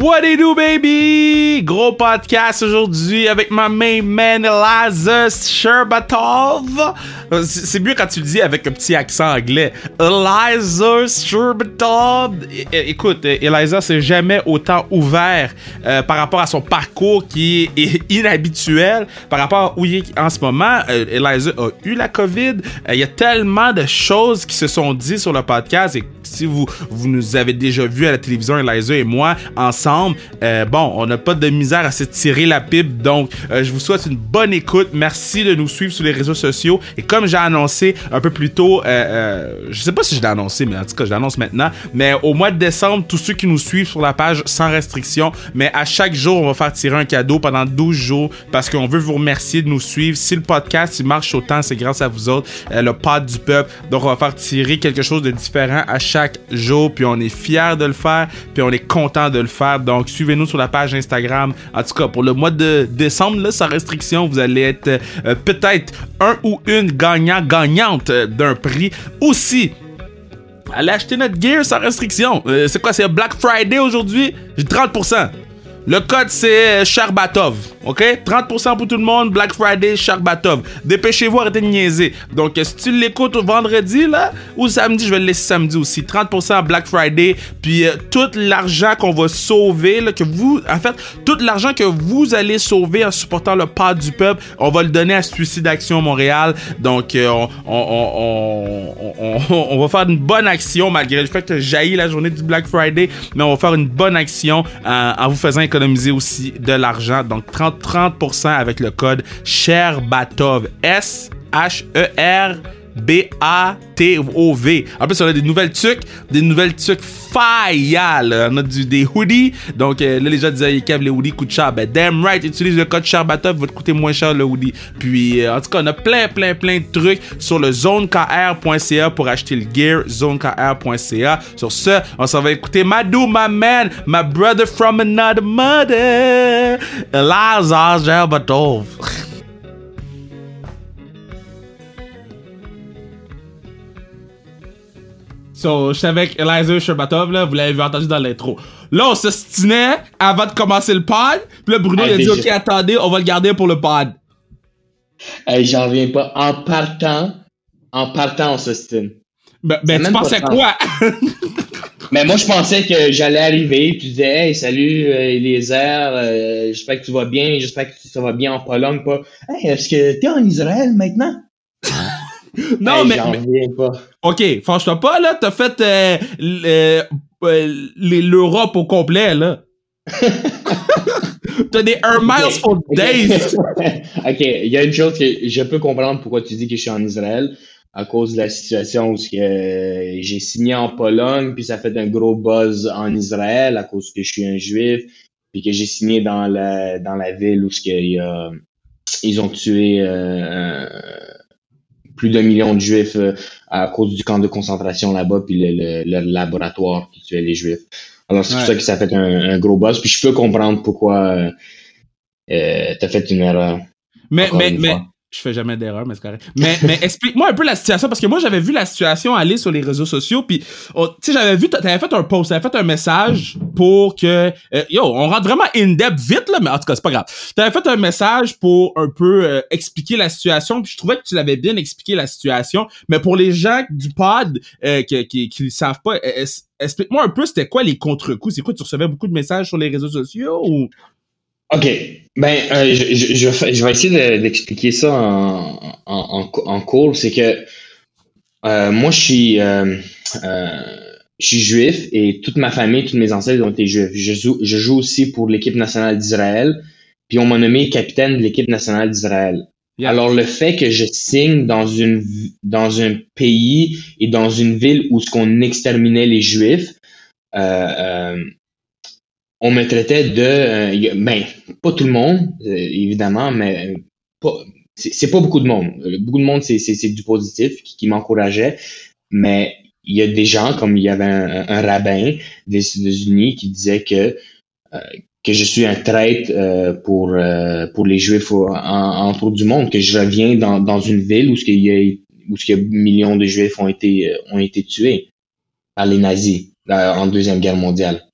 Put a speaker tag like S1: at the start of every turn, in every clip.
S1: What you do, baby? Gros podcast aujourd'hui avec ma main man Eliza Sherbatov. C'est mieux quand tu le dis avec un petit accent anglais. Eliza Sherbatov. Écoute, Eliza s'est jamais autant ouvert euh, par rapport à son parcours qui est inhabituel, par rapport à où il est en ce moment. Euh, Eliza a eu la COVID. Euh, il y a tellement de choses qui se sont dites sur le podcast et si vous, vous nous avez déjà vu à la télévision, Eliza et moi, ensemble, euh, bon, on n'a pas de misère à se tirer la pipe. Donc, euh, je vous souhaite une bonne écoute. Merci de nous suivre sur les réseaux sociaux. Et comme j'ai annoncé un peu plus tôt, euh, je sais pas si je l'ai annoncé, mais en tout cas, je l'annonce maintenant. Mais au mois de décembre, tous ceux qui nous suivent sur la page sans restriction, mais à chaque jour, on va faire tirer un cadeau pendant 12 jours parce qu'on veut vous remercier de nous suivre. Si le podcast il marche autant, c'est grâce à vous autres, le pod du peuple. Donc, on va faire tirer quelque chose de différent à chaque jour. Puis on est fiers de le faire. Puis on est content de le faire. Donc, suivez-nous sur la page Instagram. En tout cas, pour le mois de décembre, là, sans restriction, vous allez être euh, peut-être un ou une gagnant-gagnante euh, d'un prix. Aussi, allez acheter notre gear sans restriction. Euh, c'est quoi, c'est Black Friday aujourd'hui? J'ai 30%. Le code, c'est Charbatov. OK? 30% pour tout le monde. Black Friday, Charbatov. Dépêchez-vous, arrêtez de niaiser. Donc, si tu l'écoutes vendredi, là, ou samedi, je vais le laisser samedi aussi. 30% Black Friday. Puis, euh, tout l'argent qu'on va sauver, là, que vous, en fait, tout l'argent que vous allez sauver en supportant le pas du peuple, on va le donner à Suicide Action Montréal. Donc, euh, on, va faire une bonne action, malgré le fait que jaillit la journée du Black Friday. Mais on va faire une bonne action euh, en vous faisant économiser aussi de l'argent. Donc, 30 30% avec le code SHERBATOV. S-H-E-R. B-A-T-O-V. En plus, on a des nouvelles tuques, des nouvelles tuques faillales. On a du, des hoodies. Donc euh, là, les gens disaient, les hoodies coûtent cher. Ben, damn right, utilise le code Charbatov, va te coûter moins cher le hoodie. Puis, euh, en tout cas, on a plein, plein, plein de trucs sur le zonekr.ca pour acheter le gear. Zonekr.ca. Sur ce, on s'en va écouter Madou, my man, my brother from another mother. Lazar Charbatov. So, je suis avec Eliza Sherbatov, là, vous l'avez entendu dans l'intro. Là, on se stinait avant de commencer le pod. Puis là, Bruno, il a dit, OK, attendez, on va le garder pour le pod.
S2: Hey, j'en reviens pas. En partant, en partant, on se stine.
S1: Ben, ben tu pensais quoi?
S2: Mais moi, je pensais que j'allais arriver, puis tu disais, hey, salut, euh, Eliezer, euh, j'espère que tu vas bien, j'espère que ça va bien en Pologne, pas. Hey, est-ce que t'es en Israël maintenant?
S1: non, mais.
S2: J'en reviens pas.
S1: Ok, franchement pas, là. T'as fait euh, euh l'Europe au complet, là. T'as des Air Miles for days.
S2: ok, il y a une chose que je peux comprendre pourquoi tu dis que je suis en Israël à cause de la situation où que j'ai signé en Pologne, puis ça fait un gros buzz en Israël à cause que je suis un juif, puis que j'ai signé dans la dans la ville où ce y a, ils ont tué euh, plus d'un million de juifs euh, à cause du camp de concentration là-bas, puis le, laboratoire qui tuait les juifs. Alors c'est pour ça que ça fait un, gros buzz. Puis je peux comprendre pourquoi euh, euh t'as fait une erreur.
S1: Mais, mais, mais, je fais jamais d'erreur, mais c'est correct. Mais, mais explique-moi un peu la situation, parce que moi, j'avais vu la situation aller sur les réseaux sociaux, puis, oh, tu sais, j'avais vu, t'avais fait un post, t'avais fait un message pour que, euh, yo, on rentre vraiment in-depth vite, là, mais en tout cas, c'est pas grave. T'avais fait un message pour un peu euh, expliquer la situation, puis je trouvais que tu l'avais bien expliqué la situation, mais pour les gens du pod euh, qui, qui, qui savent pas, explique-moi un peu, c'était quoi les contre-coups? C'est quoi, tu recevais beaucoup de messages sur les réseaux sociaux ou...
S2: OK. Ben, euh, je, je, je, vais essayer d'expliquer ça en, en, en cours. C'est que euh, moi, je suis, euh, je suis juif et toute ma famille, tous mes ancêtres ont été juifs. Je joue, je joue aussi pour l'équipe nationale d'Israël. Puis on m'a nommé capitaine de l'équipe nationale d'Israël. Alors le fait que je signe dans une dans un pays et dans une ville où ce qu'on exterminait les juifs, euh, on me traitait de euh, ben pas tout le monde euh, évidemment mais pas c'est pas beaucoup de monde. Beaucoup de monde c'est c'est du positif qui, m'encourageait mais il y a des gens comme il y avait un, rabbin des États-Unis qui disait que euh, que je suis un traître pour pour les juifs en, en, du monde que je reviens dans, dans une ville où ce qu'il y a où ce qu'il y a millions de juifs ont été ont été tués par les nazis en deuxième guerre mondiale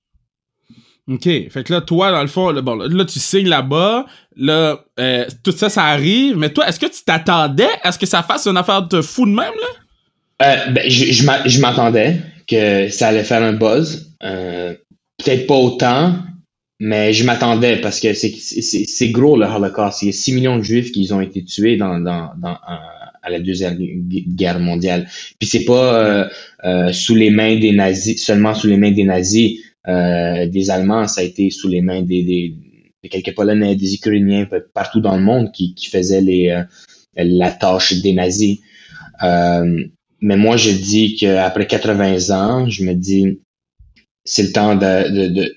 S1: OK. Fait que là, toi, dans le fond, là, bon, là, tu signes là-bas. Là, euh, tout ça, ça arrive. Mais toi, est-ce que tu t'attendais à ce que ça fasse une affaire de fou de même, là?
S2: Euh, ben, je, je m'a- je m'attendais que ça allait faire un buzz. Euh, Peut-être pas autant, mais je m'attendais parce que c'est- gros le Holocauste. Il y a 6 millions de Juifs qui ont été tués dans, dans, à la Deuxième Gu- Guerre mondiale. Puis c'est pas sous les mains des nazis, seulement sous les mains des nazis, euh, des Allemands, ça a été sous les mains des, des, de quelques Polonais, des Ukrainiens, partout dans le monde qui, qui faisaient les, euh, la tâche des nazis. Euh, mais moi, je dis qu'après 80 ans, je me dis, c'est le temps de, de, de,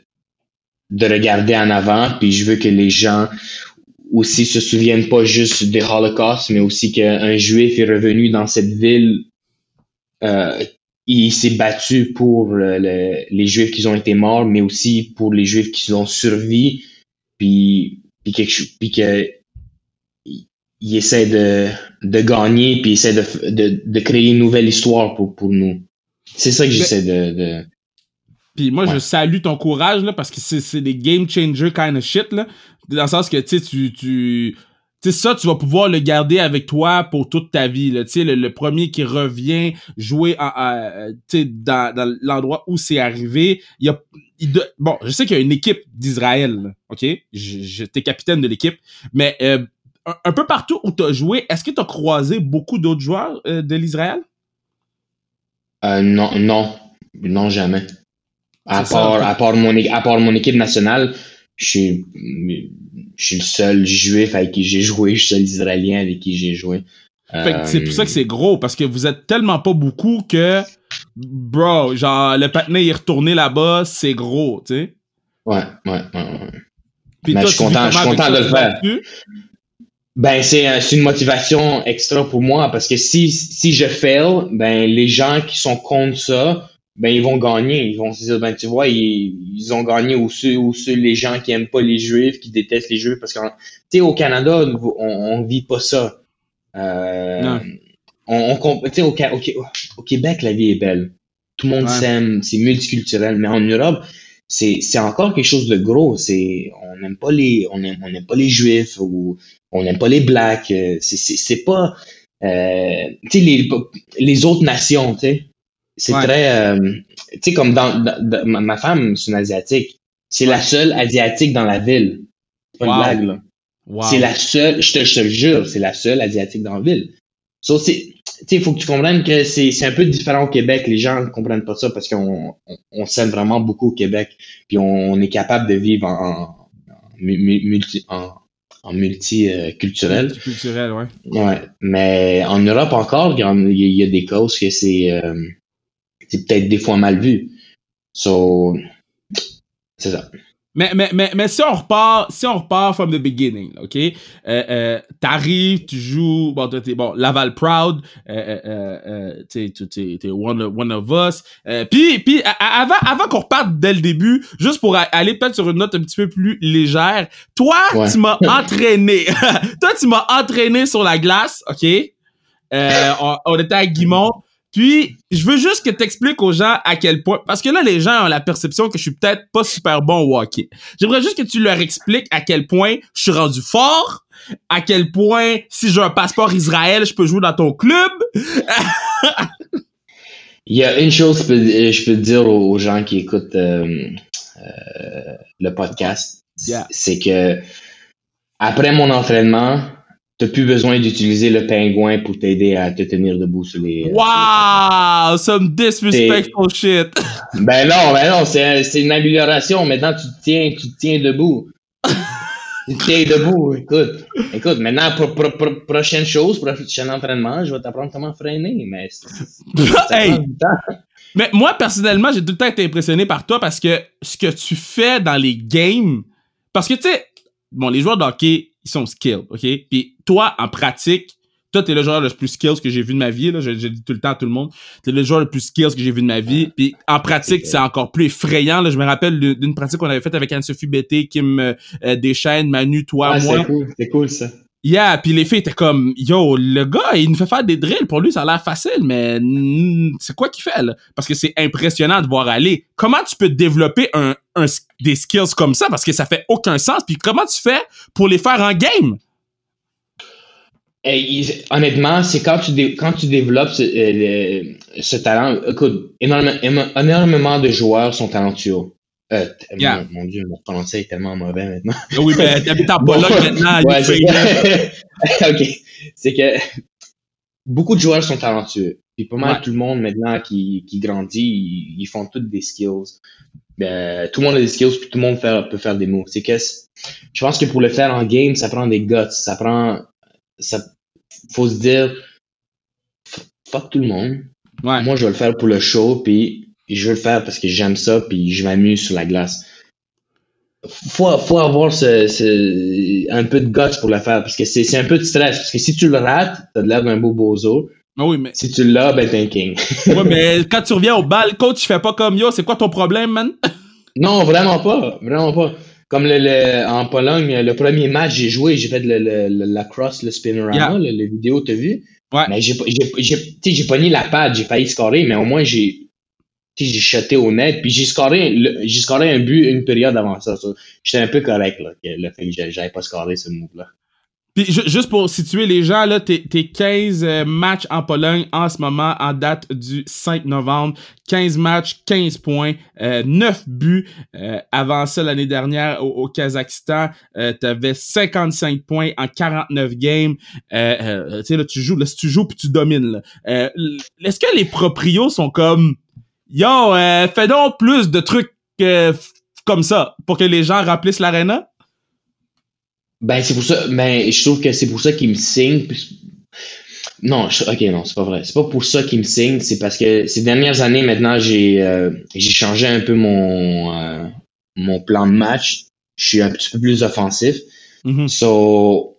S2: de regarder en avant, puis je veux que les gens aussi se souviennent pas juste des Holocaust, mais aussi qu'un juif est revenu dans cette ville, euh, il s'est battu pour le- le- les juifs qui ont été morts, mais aussi pour les juifs qui ont survécu, puis, puis, quelque, chose- puis que il- essaie de, de gagner, puis il essaie de, de, de créer une nouvelle histoire pour, pour nous. C'est ça que j'essaie de, de...
S1: Puis moi, je salue ton courage, là, parce que c'est c'est des game changer kind of shit, là. Dans le sens que, tu sais, tu... sais, ça, tu vas pouvoir le garder avec toi pour toute ta vie. Là. Tu sais, le, le premier qui revient jouer en, sais, dans, dans l'endroit où c'est arrivé, il y a... il de- bon, je sais qu'il y a une équipe d'Israël, OK? T'es capitaine de l'équipe. Mais euh, un, un peu partout où tu as joué, est-ce que tu as croisé beaucoup d'autres joueurs euh, de l'Israël?
S2: Euh, non, non, non, jamais. À
S1: ça,
S2: part, à, part mon, à part mon équipe nationale, je suis, je suis le seul juif avec qui j'ai joué, je suis le seul israélien avec qui j'ai joué.
S1: C'est pour ça que c'est gros, parce que vous êtes tellement pas beaucoup que, bro, genre, le patinet est retourné là-bas, c'est gros, tu sais.
S2: Ouais, ouais, ouais, ouais.
S1: Puis
S2: Mais
S1: toi,
S2: je suis content- je suis content de le faire. Ben, c'est, euh, c'est une motivation extra pour moi parce que si, si je fail, ben, les gens qui sont contre ça, ben, ils vont gagner. Ils vont se dire, ben, tu vois, ils, ils ont gagné ou ceux, ou ceux, les gens qui aiment pas les juifs, qui détestent les juifs parce que, tu sais, au Canada, on, on vit pas ça. Euh,
S1: Non.
S2: on, on comp- tu sais, au, au, au Québec, la vie est belle. Tout le monde
S1: Ouais.
S2: s'aime, c'est multiculturel. Mais en Europe, c'est, c'est encore quelque chose de gros. C'est, on n'aime pas les, on aime, on n'aime pas les juifs ou on n'aime pas les blacks. euh, C'est, c'est, c'est pas, euh, tu sais, les, les autres nations, tu sais. C'est
S1: Ouais.
S2: très, euh, tu sais, comme dans, ma, femme, c'est une asiatique. C'est la seule asiatique dans la ville. C'est pas
S1: Wow.
S2: une blague, là.
S1: Wow.
S2: C'est la seule, je te, je te le jure, c'est la seule asiatique dans la ville. So, c'est, tu sais, il faut que tu comprennes que c'est, c'est un peu différent au Québec. Les gens ne comprennent pas ça parce qu'on on, on s'aime vraiment beaucoup au Québec. Puis on, on est capable de vivre en, en, mu- multi, en, en multiculturel.
S1: Culturel, ouais.
S2: Ouais. Mais en Europe encore, il y, en- il y a des causes que c'est, euh, c'est peut-être des fois mal vu. So, c'est ça.
S1: Mais, mais, mais, mais si on repart, si on repart from the beginning, OK? Euh, euh, T'arrives, tu joues, bon, t'es, bon, Laval Proud, euh, euh, t'es, one, of- one of us. Puis, puis avant, avant qu'on reparte dès le début, juste pour aller peut-être sur une note un petit peu plus légère, toi,
S2: Ouais.
S1: tu m'as entraîné. toi, tu m'as entraîné sur la glace, OK? On, on était à Guimont. Puis, je veux juste que tu expliques aux gens à quel point. Parce que là, les gens ont la perception que je suis peut-être pas super bon au hockey. J'aimerais juste que tu leur expliques à quel point je suis rendu fort, à quel point, si j'ai un passeport Israël, je peux jouer dans ton club.
S2: Il y a une chose que je peux, dire aux, aux gens qui écoutent euh, euh, le podcast,
S1: Yeah.
S2: c'est que après mon entraînement, t'as plus besoin d'utiliser le pingouin pour t'aider à te tenir debout sur les.
S1: Wow! Some disrespectful shit.
S2: Ben non, ben non, c'est c'est une amélioration. Maintenant, tu te tiens, tu te tiens debout. tu te tiens debout. Écoute, écoute. Maintenant, pro- pro- pro- prochaine chose, prochain entraînement, je vais t'apprendre comment freiner. Mais c'est- c'est- ça
S1: Hey!
S2: prend du temps.
S1: Mais moi, personnellement, j'ai tout le temps été impressionné par toi parce que ce que tu fais dans les games. Parce que, tu sais, bon, les joueurs de hockey, ils sont skilled, OK? Puis toi, en pratique, toi, t'es le joueur le plus skills que j'ai vu de ma vie, là. Je, je dis tout le temps à tout le monde. T'es le joueur le plus skills que j'ai vu de ma vie. Puis en pratique, c'est encore plus effrayant, là. Je me rappelle d'une pratique qu'on avait faite avec Anne-Sophie Bété, Kim euh, Deschênes, Manu, toi,
S2: Ouais,
S1: moi.
S2: c'est cool, c'est cool ça.
S1: Yeah, puis les filles étaient comme, yo, le gars, il nous fait faire des drills. Pour lui, ça a l'air facile, mais c'est quoi qu'il fait, là? Parce que c'est impressionnant de voir aller. Comment tu peux développer un, des skills comme ça? Parce que ça fait aucun sens. Puis comment tu fais pour les faire en game?
S2: Il- honnêtement, c'est quand tu, quand tu développes ce, euh, talent. Écoute, énormément de joueurs sont talentueux. Euh,
S1: Yeah.
S2: mon, mon Dieu, mon français est tellement mauvais maintenant.
S1: Ah Oui, ben, t'habites en Pologne maintenant.
S2: Ouais, c'est ok. C'est que beaucoup de joueurs sont talentueux. Puis pas mal
S1: Ouais.
S2: tout le monde maintenant qui, qui grandit, ils, ils font toutes des skills. Euh, tout le monde a des skills, puis tout le monde peut faire des moves. C'est que je pense que pour le faire en game, ça prend des guts. Ça prend. Ça, faut se dire fuck tout le monde.
S1: Ouais.
S2: Moi, je vais le faire pour le show, puis je veux le faire parce que j'aime ça, puis je m'amuse sur la glace. Faut, faut avoir ce, ce- un peu de guts pour le faire, parce que c'est un peu de stress. Parce que si tu le rates, t'as l'air d'un beau bozo.
S1: Ah oui, mais,
S2: Si tu l'as, ben t'es un king.
S1: ouais, mais quand tu reviens au bal, coach, il fait pas comme yo, c'est quoi ton problème, man?
S2: non, vraiment pas. Vraiment pas. Comme le, le- en Pologne, le premier match, j'ai joué, j'ai fait le, le, le- la cross, le spinorama,
S1: Yeah.
S2: le, le vidéo, t'as vu?
S1: Ouais.
S2: Mais j'ai, tu pogné la pad, j'ai failli scorer, mais au moins j'ai, tu j'ai shoté au net, puis j'ai scoré, j'ai scoré un but une période avant ça. ça. J'étais un peu correct, là, que le fait que j'avais pas scoré ce move-là.
S1: Puis ju- juste pour situer les gens, là, t'es t'es 15 euh, matchs en Pologne en ce moment, en date du 5 novembre. 15 matchs, 15 points, euh, 9 buts. Euh, avant ça, l'année dernière, au, au Kazakhstan, euh, t'avais 55 points en 49 games. Euh, euh, tu sais, là, tu joues, là, si tu joues puis tu domines. Euh, Est-ce que les proprios sont comme, yo, euh, fais donc plus de trucs euh, comme ça pour que les gens remplissent l'arena?
S2: Ben, c'est pour ça, ben, je trouve que c'est pour ça qu'ils me signent. Non, je- ok, non, c'est pas vrai. C'est pas pour ça qu'ils me signent, c'est parce que ces dernières années, maintenant, j'ai euh, j'ai changé un peu mon, mon plan de match. Je suis un petit peu plus offensif.
S1: Mhm.
S2: So,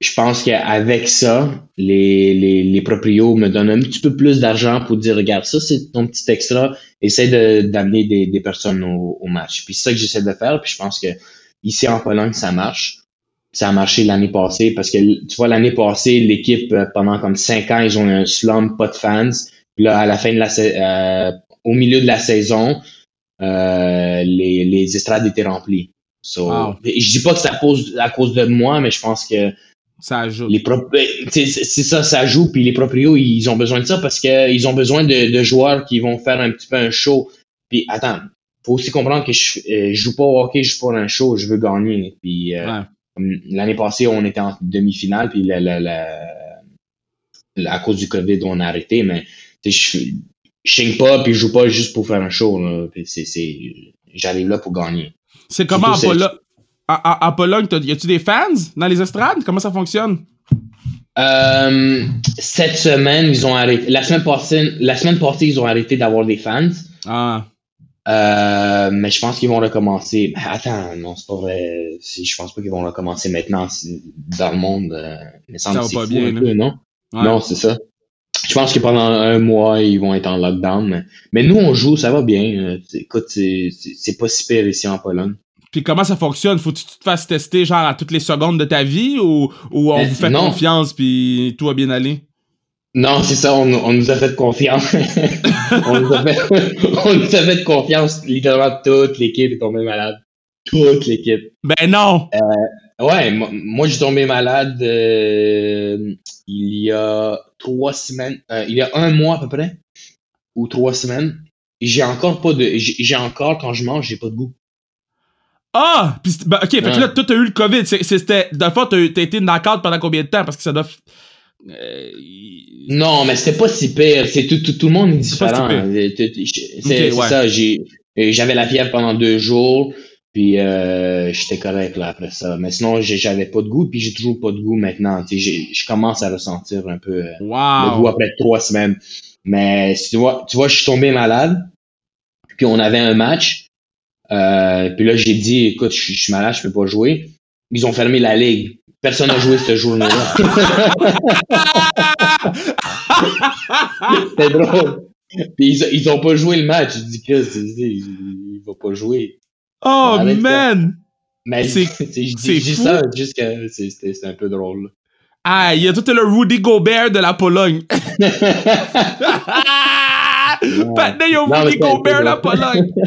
S2: je pense qu'avec ça, les, les, les proprios me donnent un petit peu plus d'argent pour dire, regarde, ça, c'est ton petit extra. Essaie de- d'amener des, des personnes au, au match. Puis c'est ça que j'essaie de faire. Puis je pense que ici en Pologne, ça marche. Ça a marché l'année passée parce que, tu vois, l'année passée, l'équipe, euh, pendant comme cinq ans, ils ont eu un slum, pas de fans. Puis là, à la fin de la euh, au milieu de la saison, euh, les, les estrades étaient remplies. So,
S1: Wow.
S2: Je dis pas que c'est à cause, à cause de moi, mais je pense que
S1: Ça ajoute.
S2: les ben, c'est ça, ça joue, puis les proprios, ils ont besoin de ça parce que ils ont besoin de, de joueurs qui vont faire un petit peu un show. Puis attends, faut aussi comprendre que je, euh, je joue pas au hockey, je joue pour un show, je veux gagner. Puis euh,
S1: Ouais.
S2: l'année passée, on était en demi-finale, puis la, la, la- la- à cause du COVID, on a arrêté, mais je signe pas, puis je joue pas juste pour faire un show. là. Puis c'est, c'est, j'arrive là pour gagner.
S1: C'est comment en, En Pologne? Y a-tu des fans dans les estrades? Comment ça fonctionne?
S2: Euh, cette semaine, ils ont arrêté. La semaine passée, la semaine passée, ils ont arrêté d'avoir des fans.
S1: Ah.
S2: Euh, mais je pense qu'ils vont recommencer. Ben, attends, non, c'est pas vrai. Je pense pas qu'ils vont recommencer maintenant dans le monde. Euh,
S1: Ça va pas bien,
S2: peu, non?
S1: Ouais.
S2: Non, c'est ça. Je pense que pendant un mois, ils vont être en lockdown. Mais, mais nous, on joue, ça va bien. Écoute, c'est pas si pire ici en Pologne.
S1: Puis comment ça fonctionne? Faut-tu que tu te fasses tester genre à toutes les secondes de ta vie ou, ou on
S2: Euh,
S1: vous fait
S2: non.
S1: confiance puis tout va bien aller?
S2: Non, c'est ça, on, on nous a fait confiance. on, nous a fait, on nous a fait confiance. Littéralement, toute l'équipe est tombée malade. Toute l'équipe.
S1: Ben non!
S2: Ouais, moi, moi, j'ai tombé malade euh, il y a trois semaines, euh, il y a un mois à peu près, ou trois semaines. J'ai encore pas de, j'ai encore quand je mange, j'ai pas de goût.
S1: Ah! Puis, ben, ok, fait que là, toi, t'as eu le COVID. C'était, le fond, t'as été knock-out pendant combien de temps? Parce que ça doit. Euh,
S2: Non, mais c'était pas si pire. C'est tout, tout, tout le monde est différent. C'est
S1: ouais.
S2: ça. J'avais la fièvre pendant deux jours, puis euh, j'étais correct là après ça. Mais sinon, j'avais pas de goût, puis j'ai toujours pas de goût maintenant. Je commence à ressentir un peu euh, le goût
S1: Wow!
S2: après trois semaines. Mais tu vois, tu vois, je suis tombé malade, puis on avait un match. Euh, puis là, j'ai dit, écoute, je suis- malade, je peux pas jouer. Ils ont fermé la ligue. Personne n'a joué ce jour-là. C'était drôle. Puis ils, ils ont pas joué le match. Je dis que c'est, c'est- il, va pas jouer.
S1: Oh
S2: Arrête ça.
S1: man!
S2: Mais
S1: C'est- fou.
S2: ça juste que c'est un peu drôle.
S1: Ah, il y a tout le Rudy Gobert de la Pologne. Maintenant, il y a
S2: Non, mais
S1: Rudy
S2: c'est un peu
S1: Gobert de la. Pologne.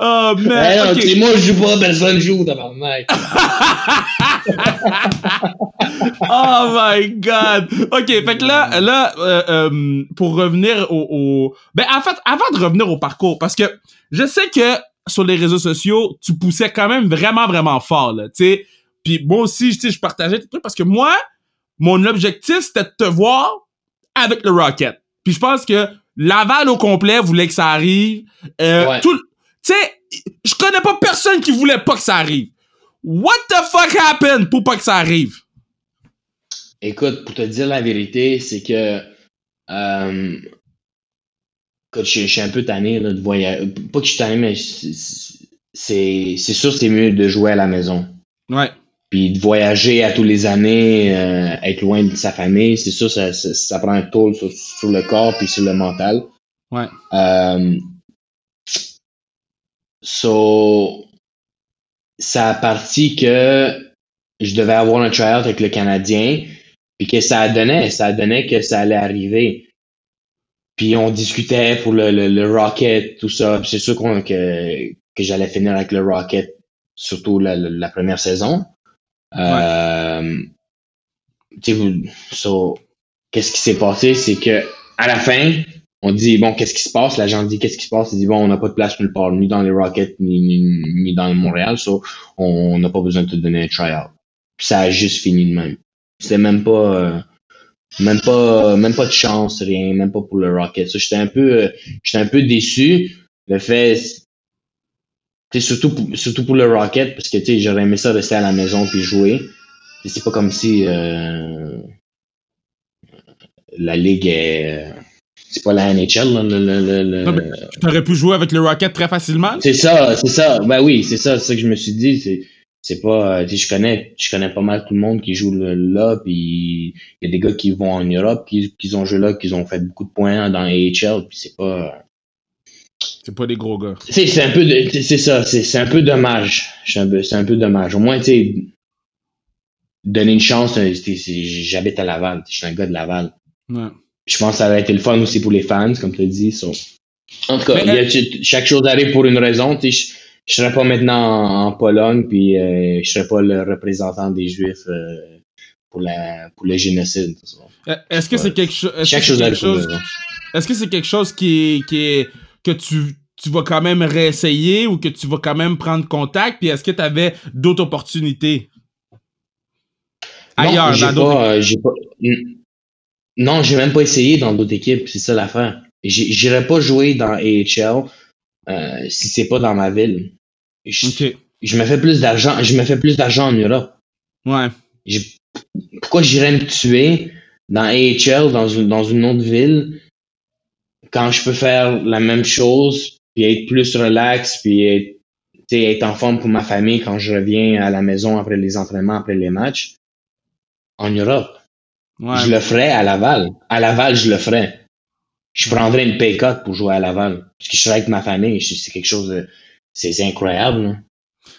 S1: Oh,
S2: Eh
S1: man.
S2: non,
S1: ok.
S2: tu sais, moi, je joue pas, personne joue, tabarnak.
S1: Oh my god. OK, fait que là, là euh, euh, pour revenir au, au... Ben, en fait, avant de revenir au parcours, parce que je sais que sur les réseaux sociaux, tu poussais quand même vraiment, vraiment fort, là, tu sais. Puis moi aussi, je partageais tes trucs parce que moi, mon objectif, c'était de te voir avec le Rocket. Puis je pense que Laval au complet voulait que ça arrive. Euh,
S2: Ouais.
S1: tout, tu sais, je connais pas personne qui voulait pas que ça arrive. What the fuck happened pour pas que ça arrive?
S2: Écoute, pour te dire la vérité, c'est que euh, écoute, je, je suis un peu tanné là, de voyager. Pas que je suis tanné, mais c'est sûr c'est mieux de jouer à la maison.
S1: Ouais.
S2: Puis de voyager à tous les années, euh, être loin de sa famille, c'est sûr ça, ça, ça prend un toll sur, sur le corps puis sur le mental.
S1: Ouais.
S2: Euh, so, ça a parti que je devais avoir un tryout avec le Canadien, puis que ça a donné, ça a donné que ça allait arriver. Puis on discutait pour le, le, le Rocket, tout ça. C'est sûr qu'on, que, que j'allais finir avec le Rocket, surtout la, la première saison. Euh, tu sais, vous- so, qu'est-ce qui s'est passé, c'est que à la fin, on dit bon, qu'est-ce qui se passe? L'agent dit qu'est-ce qui se passe? Il dit bon, on n'a pas de place nulle part, ni dans les Rockets, ni, ni, ni dans le Montréal, so on n'a pas besoin de te donner un tryout. Puis ça a juste fini de même. C'était même pas euh, même pas même pas de chance, rien, même pas pour le Rocket. So, j'étais un peu euh, j'étais un peu déçu. Le fait tu sais, surtout pour, surtout pour le Rocket, parce que j'aurais aimé ça rester à la maison puis jouer. C'est pas comme si euh, la ligue est. C'est pas la NHL, là, le, le, le-
S1: Non, mais- Tu aurais pu jouer avec le Rocket très facilement?
S2: C'est ça, c'est ça. Ben oui, c'est ça, c'est ça que je me suis dit. C'est, c'est pas. euh, je connais, je connais pas mal tout le monde qui joue là, puis il y a des gars qui vont en Europe, qui, qui ont joué là, qui ont fait beaucoup de points dans AHL, puis c'est pas.
S1: C'est pas des gros gars.
S2: C'est, un peu c'est ça, c'est, un peu dommage. C'est un peu, c'est un peu dommage. Au moins, tu sais, donner une chance, euh, j'habite à Laval, je suis un gars de Laval.
S1: Ouais.
S2: Je pense que ça va être le fun aussi pour les fans, comme tu as dit. so. En tout cas,
S1: Mais,
S2: il y a- tu- chaque chose arrive pour une raison. tu sais, Je, je serais pas maintenant en, en Pologne, puis euh, je serais pas le représentant des Juifs euh, pour la pour le génocide.
S1: Euh, Est-ce que c'est quelque, cho- est-ce
S2: Chaque
S1: que
S2: chose
S1: quelque. Est-ce que c'est quelque chose qui est, qui est que tu tu vas quand même réessayer ou que tu vas quand même prendre contact? Puis est-ce que tu avais d'autres opportunités? Ailleurs
S2: non,
S1: dans d'autres
S2: pas, euh, pas. Non, j'ai même pas essayé dans d'autres équipes. C'est ça l'affaire. J'irais pas jouer dans AHL euh, si c'est pas dans ma ville. Je, je me fais plus d'argent. Je me fais plus d'argent en Europe.
S1: Ouais.
S2: Pourquoi j'irais me tuer dans AHL, dans une, dans une autre ville, quand je peux faire la même chose, puis être plus relax, puis être, tu sais, être en forme pour ma famille quand je reviens à la maison après les entraînements, après les matchs, en Europe.
S1: Ouais.
S2: Je le ferais à Laval. À Laval, je le ferais. Je prendrais une pay cut pour jouer à Laval. Parce que je serais avec ma famille. C'est quelque chose de... C'est incroyable, là.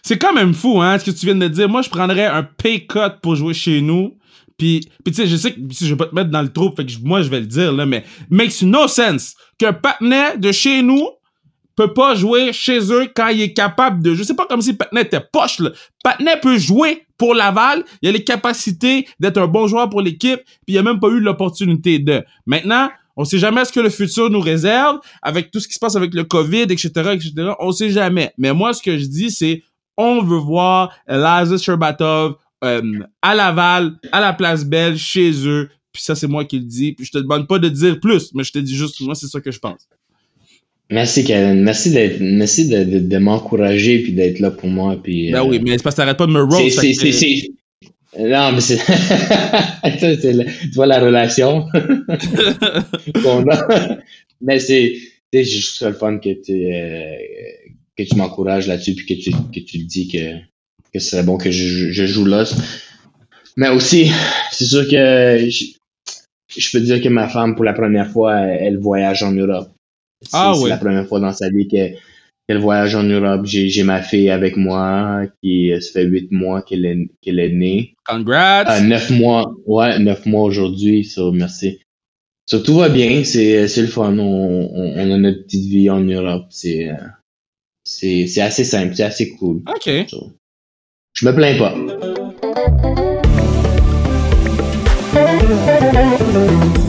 S1: C'est quand même fou, hein, ce que tu viens de dire. Moi, je prendrais un pay cut pour jouer chez nous. Puis, puis tu sais, je sais que si je vais pas te mettre dans le trou, fait que moi, je vais le dire, là, mais makes no sense qu'un patinet de chez nous peut pas jouer chez eux quand il est capable de... Je sais pas comme si Patinet était poche, là. Patinet peut jouer pour Laval. Il a les capacités d'être un bon joueur pour l'équipe, puis il a même pas eu l'opportunité de. Maintenant, on sait jamais ce que le futur nous réserve avec tout ce qui se passe avec le COVID, etc., etc. On sait jamais. Mais moi, ce que je dis, c'est on veut voir Eliza Sherbatov euh, à Laval, à la place Belle, chez eux. Puis ça, c'est moi qui le dis. Puis je te demande pas de dire plus, mais je te dis juste, moi, c'est ça que je pense.
S2: Merci, Kevin. Merci de, de, de m'encourager puis d'être là pour moi. Puis,
S1: Ben
S2: euh,
S1: oui, mais c'est parce que t'arrêtes pas de me roast.
S2: c'est, c'est, c'est, c'est- Non, mais c'est. C'est le- Tu vois la relation qu'on a. Mais c'est. Trouve ça le fun que tu, euh, que tu m'encourages là-dessus puis que tu, que tu te dis que, que ce serait bon que je, je joue là. Mais aussi, c'est sûr que je, je peux dire que ma femme, pour la première fois, elle, voyage en Europe. C'est,
S1: Ah
S2: c'est
S1: oui.
S2: la première fois dans sa vie que quel voyage en Europe. J'ai, ma fille avec moi qui ça fait huit mois qu'elle est, qu'elle est née.
S1: Congrats!
S2: Euh, neuf mois, ouais, neuf mois aujourd'hui, ça, merci. Ça, tout va bien, c'est, c'est le fun. On, on, on a notre petite vie en Europe. C'est, euh, c'est, c'est assez simple, c'est assez cool.
S1: OK.
S2: So, je me plains pas.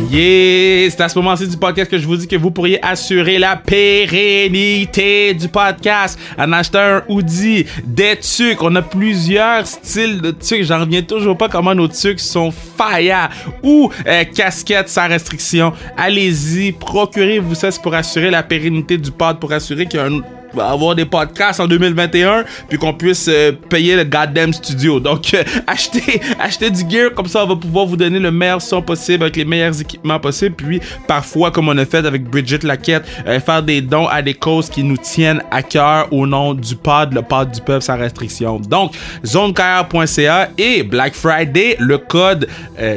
S1: Yeah! C'est à ce moment-ci du podcast que je vous dis que vous pourriez assurer la pérennité du podcast en achetant un hoodie, des tucs. On a plusieurs styles de tucs. J'en reviens toujours pas comment nos tucs sont fire ou euh, casquettes sans restriction. Allez-y, procurez-vous ça pour assurer la pérennité du pod, pour assurer qu'il y a un avoir des podcasts en 2021 puis qu'on puisse euh, payer le goddamn studio. Donc euh, achetez achetez du gear comme ça on va pouvoir vous donner le meilleur son possible avec les meilleurs équipements possibles puis parfois comme on a fait avec Bridget Laquette euh, faire des dons à des causes qui nous tiennent à cœur au nom du pod le pod du peuple sans restriction. Donc zonekr.ca et Black Friday le code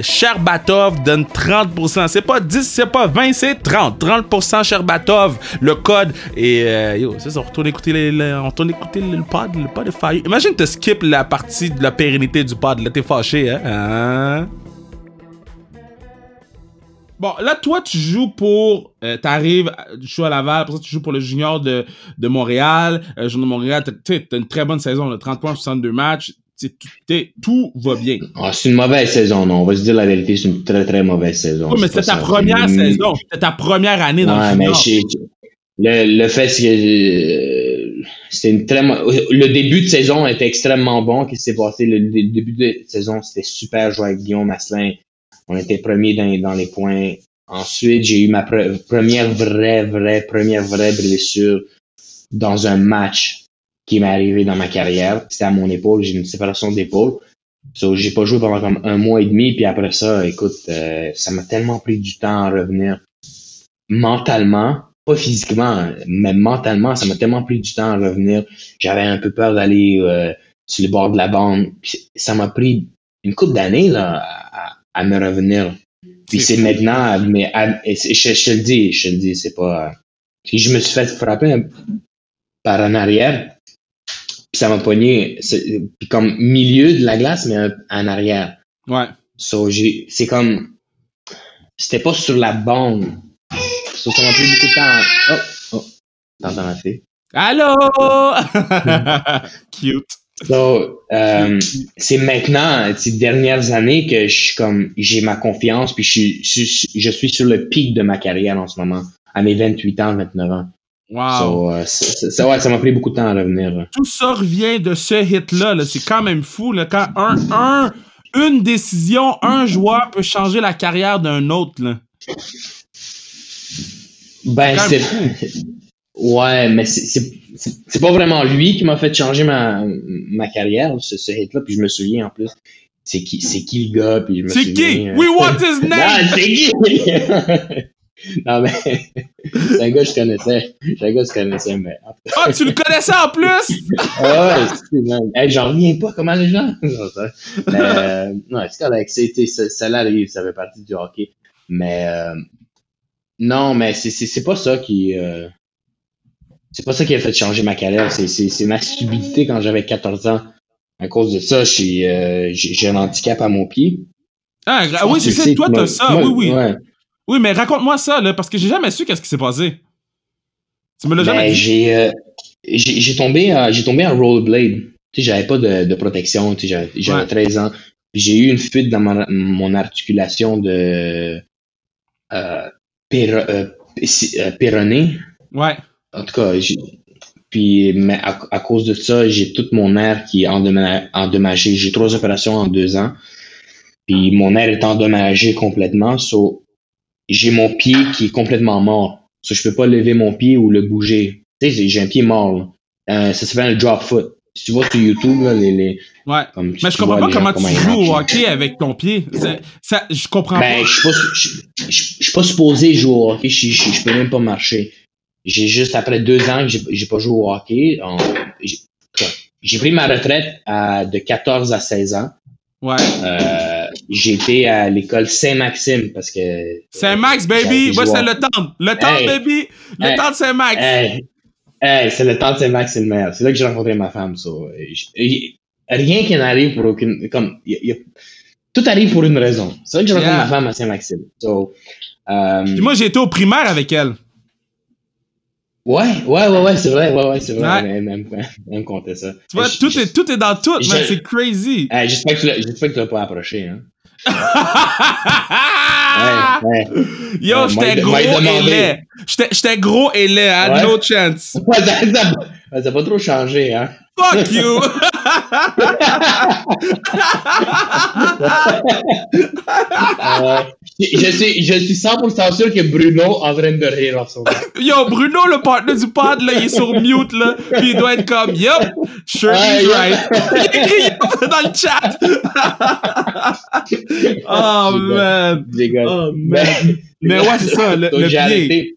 S1: Sherbatov donne 30%. C'est pas 10, c'est pas 20, c'est 30. 30% Sherbatov le code et yo, c'est ça retourne écouter, les, les- on retourne écouter le pod, le pod de Fire. Imagine te skip la partie de la pérennité du pod. Là, t'es fâché, hein? Hein? Bon, là, toi, tu joues pour. Euh, T'arrives, tu joues à Laval, après ça, tu joues pour le junior de, de Montréal. Euh, junior de Montréal, t'as- une très bonne saison, là, 30 points, 62 matchs. Tout, va bien.
S2: Ah, c'est une mauvaise saison, non. On va se dire la vérité, c'est une très très mauvaise saison.
S1: Oui, mais
S2: C'est
S1: c'était ta première
S2: Mm.
S1: saison. C'était ta première année dans
S2: Ouais,
S1: le
S2: mais
S1: junior.
S2: Le, le fait, que euh, c'était une très le début de saison était extrêmement bon. Qui s'est passé? Le, début de saison, c'était super joué avec Guillaume Asselin. On était premier dans, dans les points. Ensuite, j'ai eu ma pre- première vraie, vraie, première vraie blessure dans un match qui m'est arrivé dans ma carrière. C'était à mon épaule. J'ai une séparation d'épaule. So, j'ai pas joué pendant comme un mois et demi, puis après ça, écoute, euh, ça m'a tellement pris du temps à revenir mentalement, pas physiquement, mais mentalement, ça m'a tellement pris du temps à revenir. J'avais un peu peur d'aller euh, sur le bord de la bande. Puis ça m'a pris une couple d'années là à, me revenir. Puis
S1: C'est
S2: maintenant, mais à- je, je te le dis, je te le dis, c'est pas. puis je me suis fait frapper par en arrière. Puis ça m'a pogné, puis comme milieu de la glace, mais en arrière.
S1: Ouais.
S2: So, j'ai, c'est comme, c'était pas sur la bande. Ça m'a pris beaucoup de temps. Oh, oh, t'entends ma fille.
S1: Allô? Cute.
S2: So, euh, c'est maintenant, ces dernières années que je suis comme, j'ai ma confiance, puis je suis, je, suis- je suis sur le pic de ma carrière en ce moment, à mes 28 ans, 29 ans.
S1: Wow.
S2: So, euh, ça, ouais, ça m'a pris beaucoup de temps à revenir.
S1: tout ça revient de ce hit-là. -là, c'est quand même fou. Là, quand un, un, une décision, un joueur peut changer la carrière d'un autre. Là.
S2: Ben, c'est. Ouais, mais c'est- pas vraiment lui qui m'a fait changer ma, ma carrière, ce, ce hit-là. Puis je me souvien en plus, c'est qui, c'est qui le gars, puis je me
S1: C'est
S2: souviens.
S1: qui?
S2: euh,
S1: We want his
S2: Non,
S1: name!
S2: c'est qui? non, mais c'est un gars que je connaissais. C'est un gars que je connaissais, mais.
S1: Ah, tu le connaissais en plus?
S2: Ah ouais. Hey, j'en reviens pas, comment les gens. Non, ça- mais, euh, ouais, c'est correct. C'était, ça, ça fait partie du hockey. Mais, euh, non, mais c'est, pas ça qui, euh, c'est pas ça qui a fait changer ma carrière. C'est, ma stupidité quand j'avais 14 ans. À cause de ça, j'ai, euh, j'ai, un handicap à mon pied.
S1: Ah, gra- oui, c'est ça. Toi, t'as ça.
S2: moi-
S1: oui, oui.
S2: ouais.
S1: Oui, mais raconte-moi ça, là, parce que j'ai jamais su qu'est-ce qui s'est passé. Tu me l'as jamais
S2: Ben,
S1: dit?
S2: j'ai, euh, tombé, à- tombé en rollerblade. Tu sais, j'avais pas de, de protection. Tu sais, j'avais, j'avais
S1: Ouais.
S2: 13 ans. J'ai eu une fuite dans mon, mon articulation de euh, péro- euh, euh, péroné.
S1: Ouais.
S2: En tout cas, j'ai, puis mais à, à cause de ça, j'ai tout mon air qui est endommagé. J'ai trois opérations en deux ans. Puis mon air est endommagé complètement. So, j'ai mon pied qui est complètement mort. So, je peux pas lever mon pied ou le bouger. Tu sais, j'ai- un pied mort. Euh, ça s'appelle un drop foot. Si tu vois sur YouTube, là, les, les,
S1: Ouais.
S2: comme,
S1: Mais je comprends pas comment tu joues au hockey avec ton pied. Ça, je comprends
S2: Ben,
S1: pas.
S2: je suis pas, je, je- je suis pas supposé jouer au hockey. Je, je, je peux même pas marcher. J'ai juste après deux ans que j'ai pas joué au hockey. j'ai pris ma retraite à, de 14 à 16 ans.
S1: Ouais.
S2: Euh, j'ai été à l'école Saint-Maxime parce que.
S1: Saint-Max, baby! Moi, c'est le temps. Le temps,
S2: Hey.
S1: baby! Le
S2: Hey.
S1: temps de Saint-Max!
S2: Hey, Hey, c'est le temps de Saint-Max, c'est le meilleur. C'est là que j'ai rencontré ma femme. So, rien qui n'arrive pour aucune. Comme, y a- y a- tout arrive pour une raison. C'est là que j'ai rencontré
S1: Yeah.
S2: ma femme à Saint-Maxime. So, euh,
S1: moi, j'ai été au primaire avec elle.
S2: ouais, ouais, ouais, ouais, c'est vrai, ouais, ouais, c'est vrai.
S1: Ouais.
S2: Elle, elle, me- elle me contait ça.
S1: Tu vois,
S2: Je-
S1: tout
S2: je-
S1: est, tout est dans tout, man. C'est crazy.
S2: Hey, j'espère que tu l'as, j'espère que tu l'as pas approché, hein. Ouais.
S1: Yo, j'étais gros
S2: m'a
S1: et laid. J'étais gros et laid,
S2: Ouais.
S1: no chance.
S2: Ça, ça, ça a pas trop changé, hein.
S1: Fuck you!
S2: Euh, je, suis, je suis 100% sûr que Bruno est en train de rire en.
S1: Yo, Bruno, le partenaire du pod, là, il est sur mute, là. Puis il doit être comme, yup, sure he's right. Il écrit yup dans le chat. oh, man.
S2: Les gars.
S1: Oh, man. Mais ouais, c'est ça, le,
S2: Donc,
S1: le
S2: j'ai
S1: pied.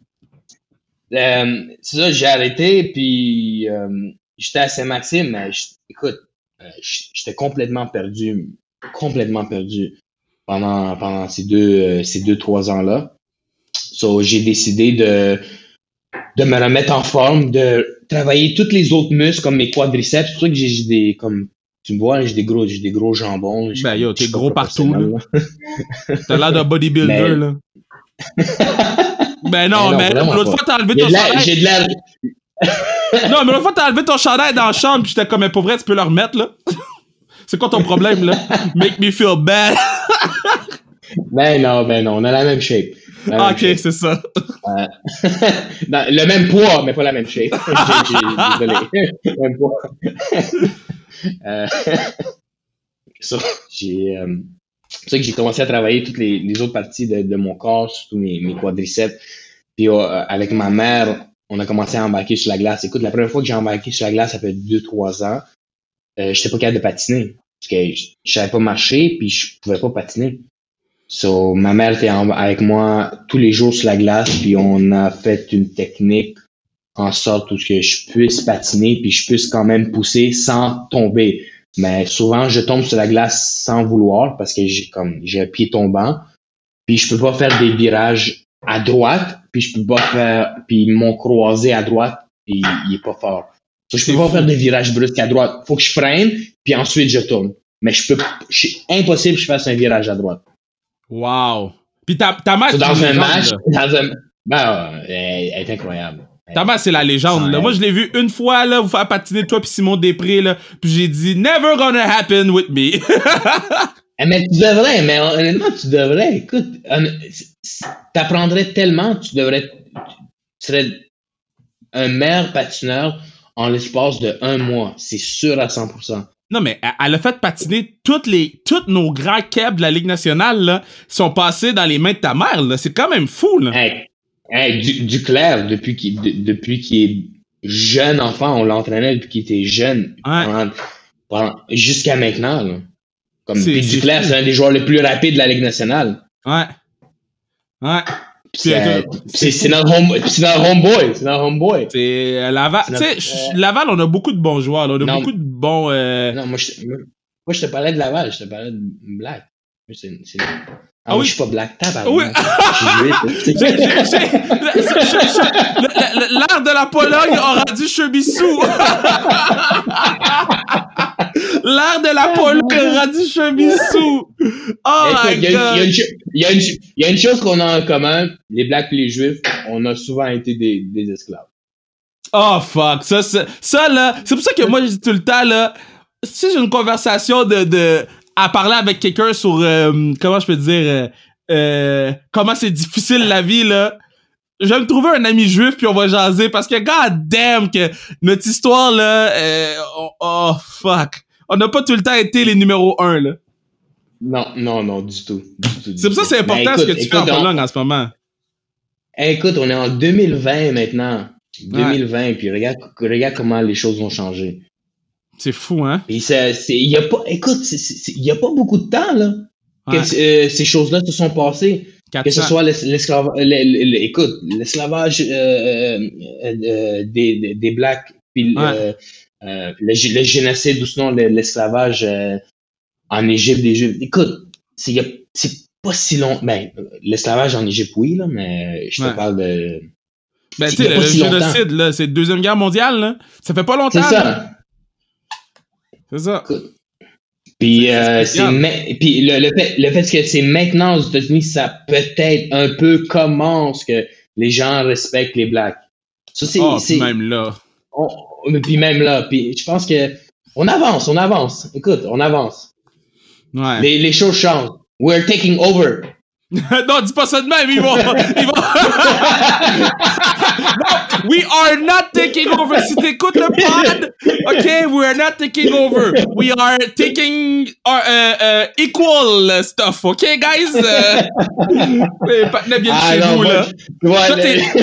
S2: Euh, c'est ça, j'ai arrêté, puis euh, j'étais à Saint-Maxime, mais écoute, euh, j'étais complètement perdu, complètement perdu pendant, pendant ces deux, euh, ces deux, trois ans-là. So, j'ai décidé de, de me remettre en forme, de travailler tous les autres muscles, comme mes quadriceps. C'est pour ça que j'ai des, comme, tu me vois, j'ai des gros, j'ai des gros jambons.
S1: Ben, yo, t'es gros partout,
S2: professionnel,
S1: T'as l'air d'un bodybuilder,
S2: Mais-
S1: là. Ben non,
S2: Mais
S1: l'autre fois, t'as enlevé ton
S2: j'ai de la,
S1: Non, mais l'autre fois, t'as enlevé ton chandail dans la chambre, pis j'étais comme, mais pour vrai, tu peux le remettre, là? C'est quoi ton problème, là? Make me feel bad.
S2: Ben non, ben non, on a la même shape. La même
S1: ok, c'est ça.
S2: Dans- le même poids, mais pas la même shape. Désolé. Le même poids. euh, ça, j'ai, euh, c'est ça que j'ai commencé à travailler toutes les, les autres parties de, de mon corps, surtout mes, mes quadriceps. Puis euh, avec ma mère, on a commencé à embarquer sur la glace. Écoute, la première fois que j'ai embarqué sur la glace, ça fait 2-3 ans, euh, j'étais pas capable de patiner. Parce que je, savais pas marcher, puis je pouvais pas patiner. So, ma mère était avec moi tous les jours sur la glace, puis on a fait une technique en sorte que je puisse patiner, puis je puisse quand même pousser sans tomber. Mais souvent, je tombe sur la glace sans vouloir parce que j'ai comme j'ai un pied tombant, puis je peux pas faire des virages à droite, puis je peux pas faire, puis mon croisé à droite, il, il est pas fort. So, je peux pas
S1: fou.
S2: faire de virage brusque à droite. Faut que je freine, puis ensuite je tourne. Mais je peux, c'est impossible que je fasse un virage à droite.
S1: Wow. Pis ta, ta
S2: So,
S1: c'est
S2: dans un match, dans un, ben, elle, elle est incroyable.
S1: Ta mère, c'est la légende, là. Moi, je l'ai vu une fois, là, vous faire patiner toi puis Simon Després, là. Puis j'ai dit, never gonna happen with me.
S2: Eh, Mais tu devrais, mais honnêtement, tu devrais. Écoute, t'apprendrais tellement, tu devrais, tu serais un meilleur patineur en l'espace de un mois. C'est sûr à 100%.
S1: non, mais elle- a fait patiner toutes les, tous nos grands kebs de la Ligue nationale, là, sont passés dans les mains de ta mère, là. C'est quand même fou, là.
S2: Hey, hey, du, Duclair, depuis qu'il de- depuis qu'il est jeune enfant, on l'entraînait depuis qu'il était jeune,
S1: Ouais.
S2: jusqu'à maintenant. Là. Comme Duclair, c'est un des joueurs les plus rapides de la Ligue nationale.
S1: Ouais. Ouais.
S2: C'est
S1: euh,
S2: notre homeboy, c'est notre homeboy.
S1: C'est euh, Laval. Tu sais, ch- Laval, on a beaucoup de bons joueurs, là. On a
S2: Non.
S1: beaucoup de bons. euh,
S2: Non, moi je, moi, moi, je te parlais de Laval, je te parlais de Black. Moi, c'est- c'est- Ah,
S1: Ah
S2: moi,
S1: oui?
S2: je suis pas Black, tabarnak.
S1: Oui. L'art de la Pologne a rendu Chebissou. L'art de la Pologne a rendu Chebissou. Oh
S2: Écoute,
S1: my god.
S2: il y a une cho- il y a une chose qu'on a en commun, les Blacks et les Juifs, on a souvent été des, des esclaves.
S1: Oh fuck. Ça, c'est- ça là, c'est pour ça que moi je dis tout le temps là, si j'ai une conversation de, de à parler avec quelqu'un sur euh, comment je peux dire euh, euh, comment c'est difficile la vie là. Je vais me trouver un ami juif puis on va jaser parce que god damn que notre histoire là euh, oh, oh, fuck. On n'a pas tout le temps été les numéros un là.
S2: Non, non, non, du tout.
S1: C'est pour ça que c'est important
S2: Ben,
S1: ce que
S2: écoute,
S1: tu fais en
S2: on-
S1: Pologne en ce moment.
S2: Écoute, on est en 2020 maintenant. 2020, puis regarde, regarde comment les choses ont changé.
S1: C'est fou hein?
S2: Y a pas, écoute, il y a pas beaucoup de temps, là, que euh, ces choses-là se sont passées. Que ce
S1: 400.
S2: soit l'es- l'esclavage, écoute, l'esclavage euh, euh, euh, des, des, des Blacks, puis
S1: Ouais.
S2: Euh, euh, le, le génocide ou sinon le- l'esclavage euh, en Égypte des Juifs. Écoute, c'est, pas si long. Ben, l'esclavage en Égypte, oui, là, mais je te
S1: Ouais.
S2: parle de
S1: Ben, tu sais, le,
S2: si
S1: génocide, là, c'est Deuxième Guerre mondiale, là. Ça fait pas longtemps.
S2: C'est ça.
S1: C'est ça.
S2: Puis, euh, puis le, le fait, le fait que c'est maintenant aux États-Unis, ça peut-être un peu commence que les gens respectent les blacks. Ça, c'est.
S1: Oh,
S2: c'est-
S1: même là.
S2: on- puis même là, puis je pense que on avance, on avance. Écoute, on avance.
S1: Ouais.
S2: Les, les choses changent. We're taking over.
S1: non, dis pas ça de même, ils vont. ils vont... we are not taking over. Si t'écoutes le pod, ok, we are not taking over. We are taking our, euh, euh, equal stuff, ok, guys? Les partenaires viennent
S2: Ah
S1: chez
S2: non,
S1: nous,
S2: moi,
S1: là.
S2: ouais,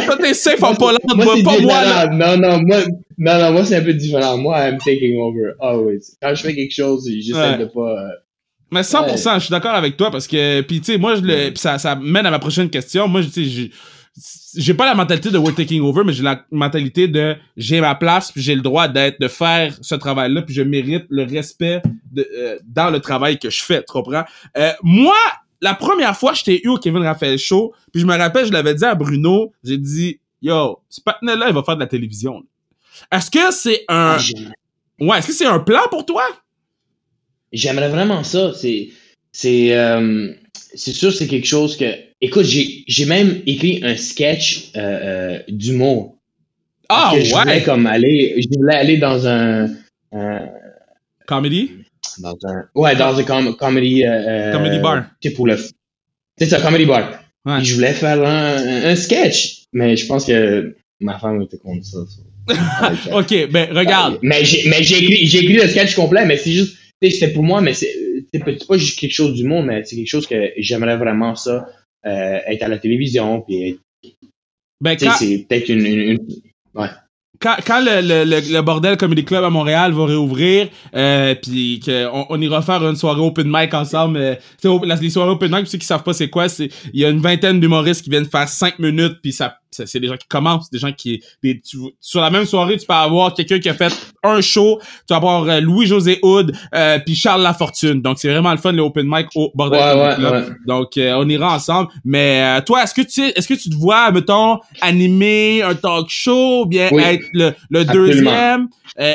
S1: Toi, t'es, safe en Pologne,
S2: moi,
S1: pas moi, là.
S2: Non, non, moi, non, non, moi, c'est un peu différent. Moi, I'm taking over. Always. Quand je fais quelque chose, j'essaie
S1: Ouais.
S2: de pas. euh,
S1: Mais 100%, je suis d'accord avec toi parce que, puis tu sais, moi, je le, puis ça, ça mène à ma prochaine question. Moi, tu sais, j'ai- pas la mentalité de we're taking over, mais j'ai la mentalité de j'ai ma place, puis j'ai le droit d'être, de faire ce travail-là, puis je mérite le respect de, euh, dans le travail que je fais, tu comprends? Euh, moi, la première fois, j'étais eu au Kevin Raphaël Show, puis je me rappelle, je l'avais dit à Bruno, j'ai dit, yo, ce partenaire-là, il va faire de la télévision. Est-ce que c'est un,
S2: j'aime-
S1: ouais, est-ce que c'est un plan pour toi?
S2: J'aimerais vraiment ça. C'est, c'est, euh, c'est sûr, c'est quelque chose que. Écoute, j'ai, j'ai même écrit un sketch euh, euh, d'humour.
S1: Ah,
S2: que je voulais
S1: ouais!
S2: comme aller, je voulais aller dans un, un-
S1: Comedy?
S2: dans un, ouais, dans un com- comedy, euh,
S1: Comedy bar.
S2: Sais, pour le, c'est ça, comedy bar.
S1: Ouais.
S2: Puis je voulais faire un, un- sketch, mais je pense que ma femme était contre ça. ça. Ouais,
S1: Ok, ben, regarde.
S2: Mais j'ai, mais j'ai écrit, j'ai écrit le sketch complet, mais c'est juste, c'était pour moi, mais c'est, c'est pas juste quelque chose du monde, mais c'est quelque chose que j'aimerais vraiment ça, euh, être à la télévision, puis être-
S1: Ben, quand,
S2: c'est peut-être une, une, une-
S1: quand, quand le, le, le, le bordel Comedy Club à Montréal va réouvrir, euh, puis qu'on on ira faire une soirée open mic ensemble, euh, la- les soirées open mic, pour ceux qui savent pas c'est quoi, c'est il y a une vingtaine d'humoristes qui viennent faire cinq minutes, puis ça- c'est des gens qui commencent, des gens qui, des- tu- sur la même soirée, tu peux avoir quelqu'un qui a fait un show, tu vas avoir euh, Louis-José Hood, euh, puis Charles Lafortune, donc c'est vraiment le fun, les open mic au bordel
S2: Ouais, ouais, ouais.
S1: Donc, euh, on ira ensemble. Mais euh, toi, est-ce que tu est-ce que tu te vois, mettons, animer un talk show, ou bien
S2: Oui.
S1: être le, le
S2: Absolument.
S1: deuxième,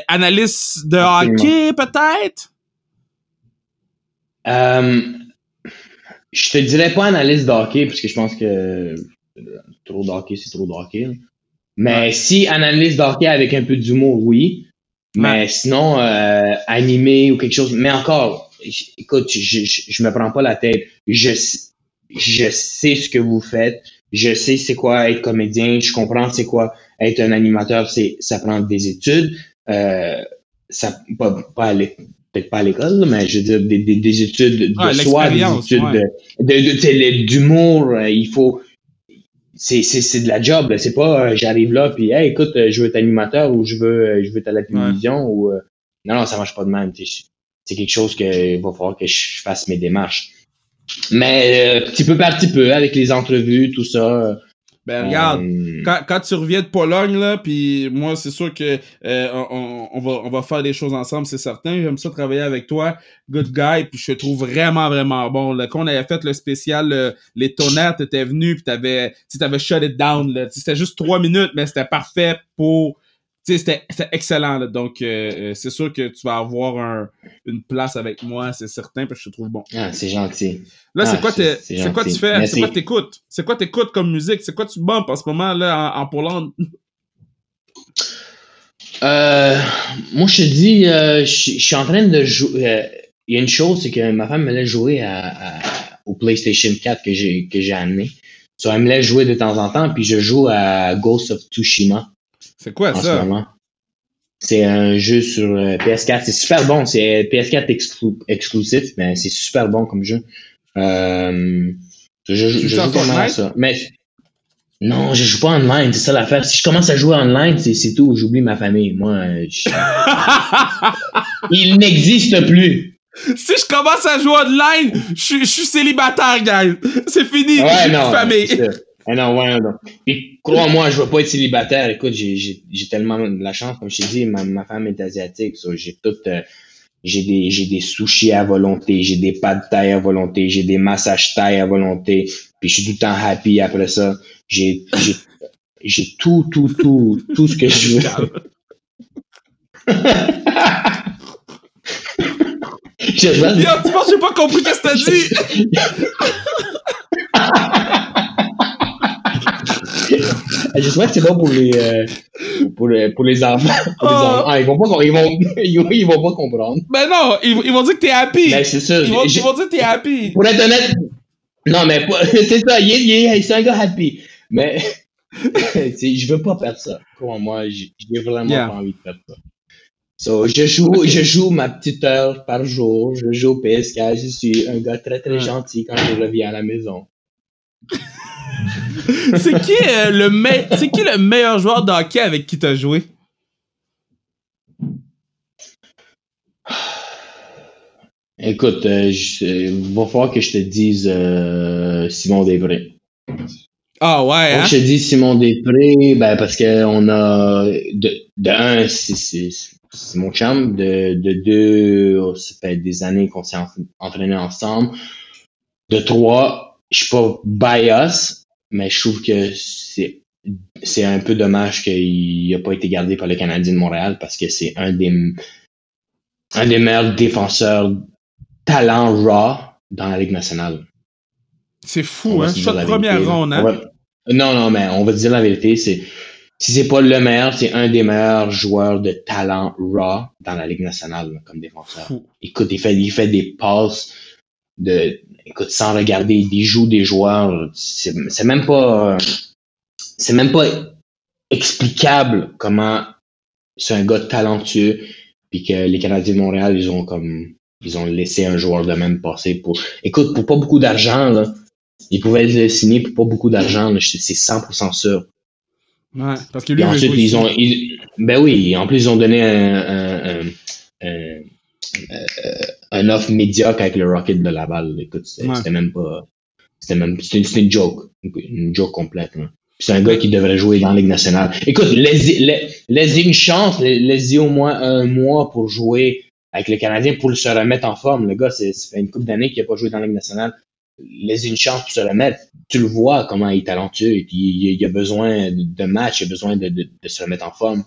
S1: analyste de
S2: Absolument.
S1: hockey, peut-être?
S2: Je te dirais pas analyse de hockey, parce que je pense que trop de hockey, c'est trop de hockey. là. Mais si analyse de hockey avec un peu d'humour, oui. Mais sinon, euh, animé ou quelque chose. Mais encore, écoute, je, je, je me prends pas la tête. Je, sais- je sais ce que vous faites. Je sais c'est quoi être comédien. Je comprends c'est quoi être un animateur. C'est ça prend des études. Euh, ça pas, pas peut-être pas à l'école, mais je veux dire des, des, des études de soi, des études
S1: ouais.
S2: de, de, de- d'humour. euh, il faut c'est c'est c'est de la job c'est pas euh, j'arrive là puis hey écoute euh, je veux être animateur ou je veux euh, je veux être à la télévision ou euh, non non ça marche pas de même c'est quelque chose que il va falloir que je fasse mes démarches. Mais euh, petit peu par petit peu avec les entrevues tout ça
S1: Ben, regarde.
S2: euh,
S1: Quand, quand tu reviens de Pologne, là, puis moi, c'est sûr que euh, on, on- va, on va faire des choses ensemble, c'est certain. J'aime ça travailler avec toi, good guy, puis je te trouve vraiment, vraiment bon. Là, quand on avait fait le spécial euh, Les Tonnerres, t'étais venu, puis t'avais, t'avais shut it down. Là. C'était juste trois minutes, mais c'était parfait pour... C'était excellent. Là. Donc, euh, euh, c'est sûr que tu vas avoir un, une place avec moi, c'est certain, parce que je te trouve bon.
S2: ah, c'est gentil
S1: Là, c'est
S2: Ah,
S1: quoi,
S2: c'est- c'est
S1: quoi tu fais? C'est quoi t'écoutes? C'est quoi t'écoutes comme musique? C'est quoi tu bumpes en ce moment, là, en, en Pologne?
S2: Euh, moi, je te dis, euh, je je suis en train de jouer. Il y a une chose, c'est que ma femme me laisse jouer à, à- au PlayStation 4 que j'ai que j'ai amené. So, elle me laisse jouer de temps en temps, puis je joue à Ghost of Tsushima
S1: C'est quoi ça?
S2: C'est un jeu sur euh, PS4. C'est super bon. C'est PS4 exclu- exclusif, mais c'est super bon comme jeu. Euh, je, je, je joue ça. Mais non, je joue pas online. C'est ça l'affaire. Si je commence à jouer online, c'est c'est tout. J'oublie ma famille. Moi, euh, je- il n'existe plus.
S1: si je commence à jouer online, je suis- je suis célibataire, guys. C'est fini.
S2: Ouais,
S1: J'ai plus de famille.
S2: Ah non, ouais, non. Puis crois-moi, je veux pas être célibataire. Écoute, j'ai, j'ai, j'ai tellement de la chance, comme je t'ai dit, ma, ma femme est asiatique. so j'ai tout, euh, j'ai des, j'ai des sushis à volonté, j'ai des pâtes de taille à volonté, j'ai des massages taille à volonté. Puis je suis tout le temps happy après ça. J'ai, j'ai, J'ai tout, tout, tout, tout ce que je veux.
S1: Yo, tu penses que j'ai pas compris qu'est-ce que t'as dit?
S2: J'espère que c'est pas pour les, euh, pour, les, pour les enfants. Pour les
S1: Oh.
S2: enfants. Ah, ils vont pas, ils vont, ils vont, pas comprendre.
S1: Ben non, ils, ils vont dire que t'es happy.
S2: Mais c'est ça.
S1: Ils vont,
S2: j'ai-
S1: ils vont dire que t'es happy.
S2: Pour être honnête, non, mais c'est ça, il est, il est- c'est un gars happy. Mais je veux pas perdre ça. Comment moi, j'ai vraiment
S1: Yeah.
S2: pas envie de perdre ça. So, je joue, je joue ma petite heure par jour, je joue au PS4, je suis un gars très très
S1: Ouais.
S2: gentil quand je reviens à la maison.
S1: C'est qui, euh, le me- c'est qui le meilleur joueur de hockey avec qui t'as joué?
S2: Écoute, euh, je- il va falloir que je te dise euh, Simon Després.
S1: Ah ouais, hein?
S2: Je te dis Simon Després, ben parce que on a de, de un, c'est- mon chum, de, de deux, oh, ça fait des années qu'on s'est en- entraîné ensemble. De trois, je suis pas bias, mais je trouve que c'est c'est un peu dommage qu'il a pas été gardé par le Canadien de Montréal parce que c'est un des un des meilleurs défenseurs talent raw dans la Ligue nationale.
S1: C'est fou, hein? Choix de première ronde,
S2: On
S1: hein?
S2: va- Non, non, mais on va dire la vérité, c'est si c'est pas le meilleur, c'est un des meilleurs joueurs de talent raw dans la Ligue nationale comme défenseur.
S1: Fou.
S2: Écoute, il fait, il fait des passes de, écoute, sans regarder, il joue des joueurs. C'est c'est même pas, c'est même pas explicable comment c'est un gars talentueux puis que les Canadiens de Montréal, ils ont comme, ils ont laissé un joueur de même passer pour, écoute, pour pas beaucoup d'argent, là. Ils pouvaient le signer pour pas beaucoup d'argent, là, c'est c'est 100% sûr.
S1: Ouais, parce que lui, il
S2: ensuite, ils ont, ils- ben oui, en plus, ils ont donné un, un, un, un, un offre médiocre avec le Rocket de Laval. Écoute, c'était
S1: Ouais.
S2: même pas, c'était même, c'était une joke, une joke complète. Puis C'est un gars qui devrait jouer dans la Ligue nationale. Écoute, laissez, la- laissez une chance, la- laissez au moins un mois pour jouer avec le Canadien pour se remettre en forme. Le gars, c'est- ça fait une couple d'années qu'il n'a pas joué dans la Ligue nationale. Laissez une chance pour se remettre. Tu le vois comment il est talentueux et puis il, il a besoin de matchs, il a besoin de, de- de se remettre en forme.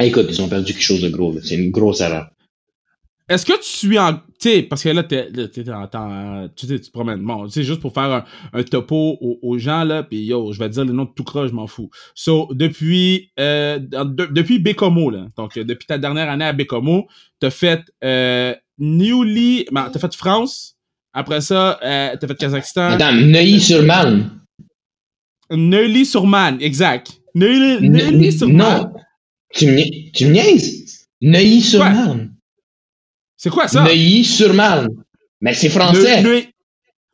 S2: Écoute, ils ont perdu quelque chose de gros. C'est une grosse erreur.
S1: Est-ce que tu suis en. Tu sais, parce que là, t'es, tu sais, tu te promènes. Bon, tu sais, juste pour faire un, un topo aux, aux gens, là, pis yo, je vais te dire le nom de tout croche, je m'en fous. So, depuis, euh, de- depuis Bécomo, là, donc euh, depuis ta dernière année à Bécomo, t'as fait euh, Newly. ben, t'as fait France. Après ça, euh, t'as fait Kazakhstan.
S2: Attends, Neuilly-sur-Marne.
S1: Neuilly-sur-Marne, exact. Neuilly-
S2: Ne-
S1: Neuilly-sur-Marne.
S2: Non. Tu me, tu me niaises? Neuilly-sur-Marne.
S1: C'est quoi ça?
S2: Neuilly-sur-Marne. Mais c'est français.
S1: Neu-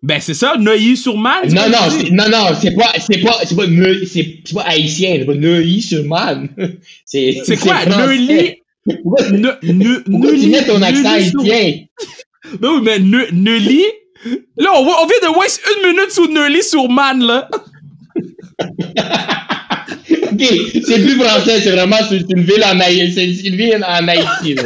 S1: Ben, c'est ça, Neuilly-sur-Marne.
S2: Non, non, non, non, c'est pas, c'est pas, c'est pas, c'est pas haïtien, c'est pas Neuilly-sur-Marne. C'est,
S1: C'est quoi? Neuilly?
S2: Pourquoi,
S1: Ne, ne,
S2: pourquoi tu mets ton accent haïtien?
S1: Ben oui, mais Ne- Neuilly? Là, on, on vient de waste une minute sur Neuilly sur Man, là.
S2: Ok, c'est plus français, c'est vraiment, une ville en Haïti, c'est une ville en Haïti, là.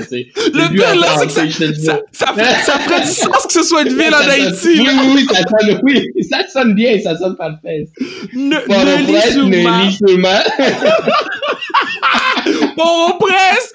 S1: Le
S2: en
S1: là, c'est que
S2: dis.
S1: Ça, ça, fait- ça ferait du sens que ce soit une ville en
S2: Ça sonne-
S1: Haïti.
S2: Oui, oui, oui, ça sonne, oui, ça sonne bien, ça sonne parfait.
S1: Ne- Neuilly-sur-Marne.
S2: Neuilly-sur-Marne.
S1: Port-au-Prince.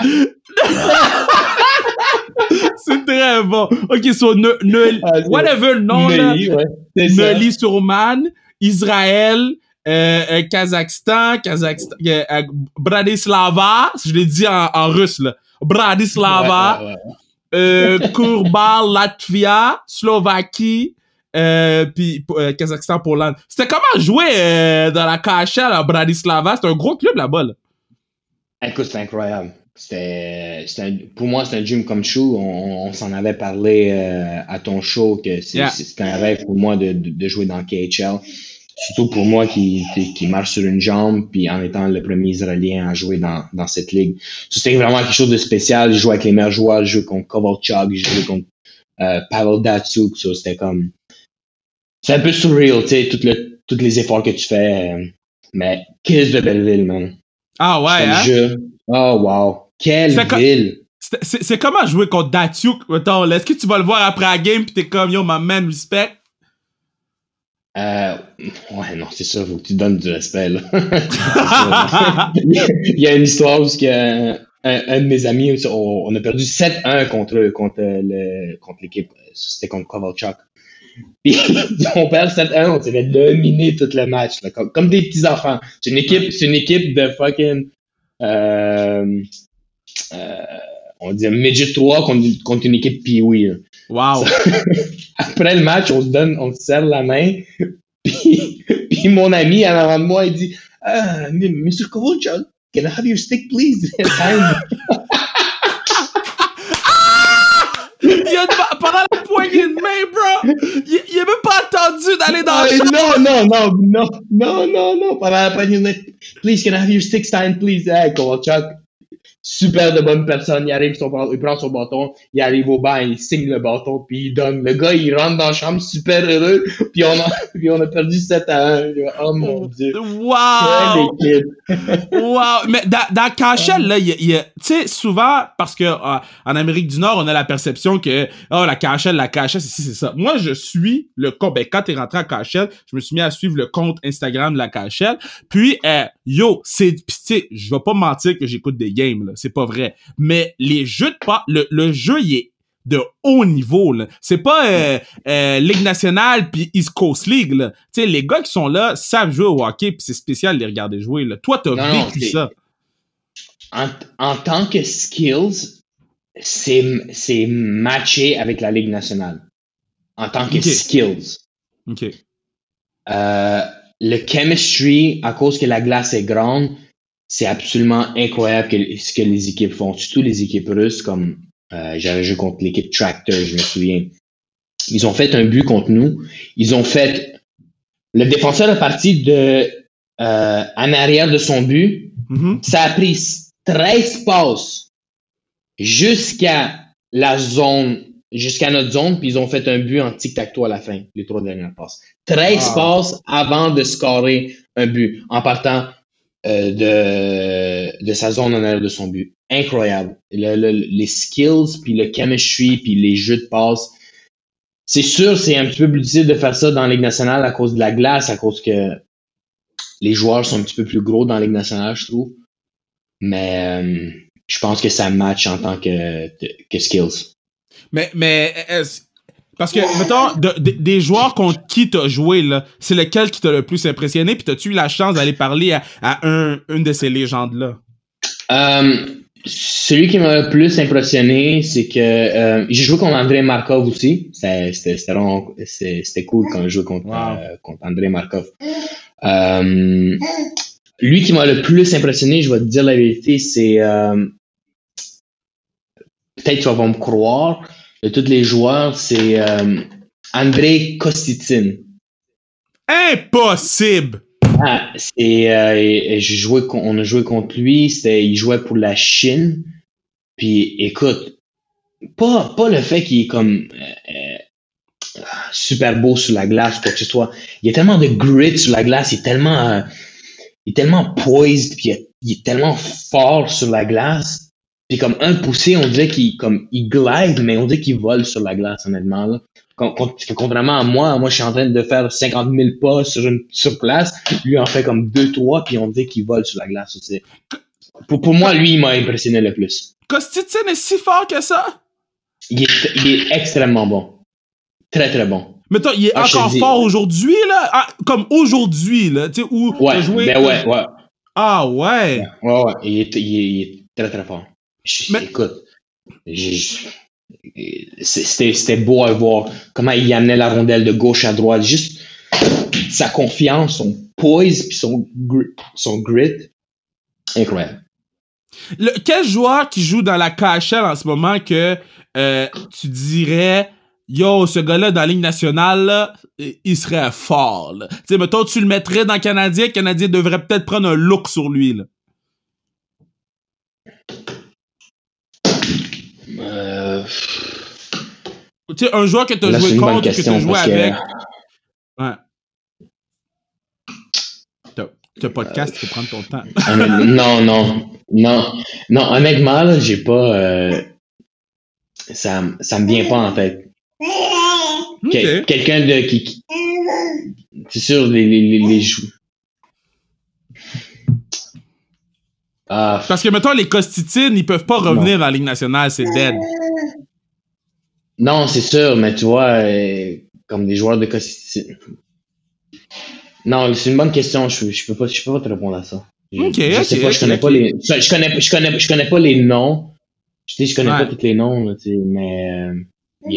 S1: C'est très bon. Ok, so, ne, ne,
S2: Ah,
S1: whatever le nom, là.
S2: Ouais, c'est ça.
S1: Neuilly-sur-Marne, Israël, euh, euh, Kazakhstan, Kazakhstan, euh, euh, Bratislava, je l'ai dit en, en russe, là. Bratislava,
S2: Ouais, ouais, ouais.
S1: euh, Kurbal, Latvia, Slovaquie, euh, puis euh, Kazakhstan, Pologne. C'était comment jouer euh, dans la KHL à Bratislava? C'est un gros club là-bas, là.
S2: Écoute, c'est incroyable. C'était, c'était pour moi, c'est un dream come true. On, on s'en avait parlé euh, à ton show que c'est,
S1: Yeah.
S2: c'est- c'était un rêve pour moi de, de, de jouer dans KHL. Surtout pour moi qui, qui, marche sur une jambe, puis en étant le premier Israélien à jouer dans, dans cette ligue. C'était vraiment quelque chose de spécial. Je jouais avec les meilleurs joueurs, je jouais contre Kovalchuk, je jouais contre euh, Pavel Datsuk. So, c'était comme... C'est un peu surreal, tu sais, tout le, tous les efforts que tu fais. euh, mais qu'est-ce de belle ville, man.
S1: Ah ouais, hein?
S2: jure. Oh, wow. Quelle ville.
S1: C'est- comment jouer contre Datsuk? Mettons? Est-ce que tu vas le voir après la game pis t'es comme, yo, my man, respect?
S2: Euh, ouais, non, c'est ça, faut que tu donnes du respect, là. Il y a une histoire où un, un, de mes amis, on, on a perdu 7-1 contre, contre, le, contre l'équipe. C'était contre Kovalchuk. Puis on perd 7-1, on s'est fait dominer tout le match, là, comme, comme des petits enfants. C'est une équipe, c'est une équipe de fucking euh, euh, on dit midget 3 contre, contre une équipe Pee-Wee.
S1: Wow.
S2: Après le match, on se donne, on se serre la main. Puis, puis mon ami en avant de moi, il dit ah, Mr. Kovalchuk, can I have your stick, please?
S1: il a, pendant la poignée de main, bro, il, il a même pas attendu d'aller dans le
S2: champ. Non, non, non, non, non, non, non, pendant la poignée de main. Please, can I have your stick, Stein, please? Hey, Kovalchuk, super de bonne personne. Il arrive, son, il prend son bâton, il arrive au banc, il signe le bâton, puis il donne. Le gars, il rentre dans la chambre super heureux, puis on a, puis on a perdu 7 à 1. Oh mon dieu.
S1: Wow! wow! Mais dans, dans Cachel, là, il y a, tu sais, souvent, parce que euh, en Amérique du Nord, on a la perception que, oh, la Cachel, la Cachel, c'est c'est ça. Moi, je suis le compte, ben, quand t'es rentré à Cachel, je me suis mis à suivre le compte Instagram de la Cachel. Puis, euh, yo, c'est, tu sais, je vais pas mentir que j'écoute des games, là c'est pas vrai. Mais les jeux de pas, le, le jeu, il est de haut niveau là. C'est pas euh, euh, Ligue nationale puis East Coast League là. Tu sais les gars qui sont là savent jouer au hockey puis c'est spécial de les regarder jouer là. Toi t'as vécu ça.
S2: En, en, tant que skills, c'est c'est matché avec la Ligue nationale. En tant que skills.
S1: OK.
S2: Euh, le chemistry à cause que la glace est grande, c'est absolument incroyable ce que les équipes font, surtout les équipes russes, comme euh, j'avais joué contre l'équipe Tractor, je me souviens. Ils ont fait un but contre nous. Ils ont fait le défenseur est parti de euh, en arrière de son but.
S1: Mm-hmm.
S2: Ça a pris 13 passes jusqu'à la zone, jusqu'à notre zone, puis ils ont fait un but en tic-tac-toe à la fin, les trois dernières passes. 13 passes avant de scorer un but, en partant euh, de, de sa zone en arrière de son but. Incroyable. les skills, puis le chemistry, puis les jeux de passe. C'est sûr, c'est un petit peu plus difficile de faire ça dans la Ligue nationale à cause de la glace, à cause que les joueurs sont un petit peu plus gros dans la Ligue nationale, je trouve. Mais euh, je pense que ça match en tant que, que skills.
S1: Mais, mais parce que, mettons, des joueurs contre qui t'as joué, là, c'est lequel qui t'a le plus impressionné, puis t'as-tu eu la chance d'aller parler à, un, une de ces légendes-là?
S2: Euh, celui qui m'a le plus impressionné, c'est que euh, j'ai joué contre André Markov aussi. C'était cool quand je jouais contre, euh, contre André Markov. lui qui m'a le plus impressionné, je vais te dire la vérité, c'est peut-être tu vas me croire, de tous les joueurs, c'est euh, André Kostitsin.
S1: Impossible!
S2: Ah, c'est, euh, joué, on a joué contre lui, c'était, il jouait pour la Chine. Puis écoute, pas, pas le fait qu'il est comme euh, super beau sur la glace, quoi que ce soit. Il y a tellement de grit sur la glace, il est tellement, il est tellement poised, puis il est tellement fort sur la glace puis comme un poussé, on dirait qu'il comme il glide, mais on dirait qu'il vole sur la glace, honnêtement. Là. Contrairement à moi, moi je suis en train de faire 50 000 pas sur une sur place. Lui en fait comme 2-3, puis on dit qu'il vole sur la glace aussi. Pour, pour moi, lui, il m'a impressionné le plus.
S1: Kostitsin est si fort que ça?
S2: Il est, il est extrêmement bon. Très, très bon.
S1: Mais toi, il est ah, encore fort aujourd'hui, là? Ah, comme aujourd'hui, là, tu sais, où
S2: ouais, joué... Ben ouais, ouais.
S1: Ah ouais?
S2: Ouais, ouais, il est, il est très, très fort. Écoute, c'était beau à voir comment il amenait la rondelle de gauche à droite. Juste sa confiance, son poise puis son, grit, son grit. Incroyable.
S1: quel joueur qui joue dans la KHL en ce moment que euh, tu dirais Yo, ce gars-là, dans la Ligue nationale, il serait fort. Tu sais, mettons, tu le mettrais dans le Canadien, le Canadien devrait peut-être prendre un look sur lui. Là. Tu sais, un joueur que tu as joué contre, que tu as joué avec. Ouais. Tu podcast, tu peux prendre ton temps.
S2: non, non, non. Non, honnêtement, là, j'ai pas. Euh... Ça, ça me vient pas en tête. Quelqu'un de qui. c'est sûr, les, les, les, les jou- Ah,
S1: Parce que, mettons, les Costitines, ils peuvent pas revenir dans la Ligue nationale, c'est dead.
S2: Non, c'est sûr, mais tu vois, euh, comme des joueurs de Costitine. Non, c'est une bonne question. Je, je peux pas, je peux pas te répondre à ça. Je,
S1: Ok,
S2: je sais pas, je connais pas les, je, je connais, je connais, je connais pas les noms. Je sais, je connais
S1: Ouais.
S2: pas tous les noms, là, tu sais, mais euh,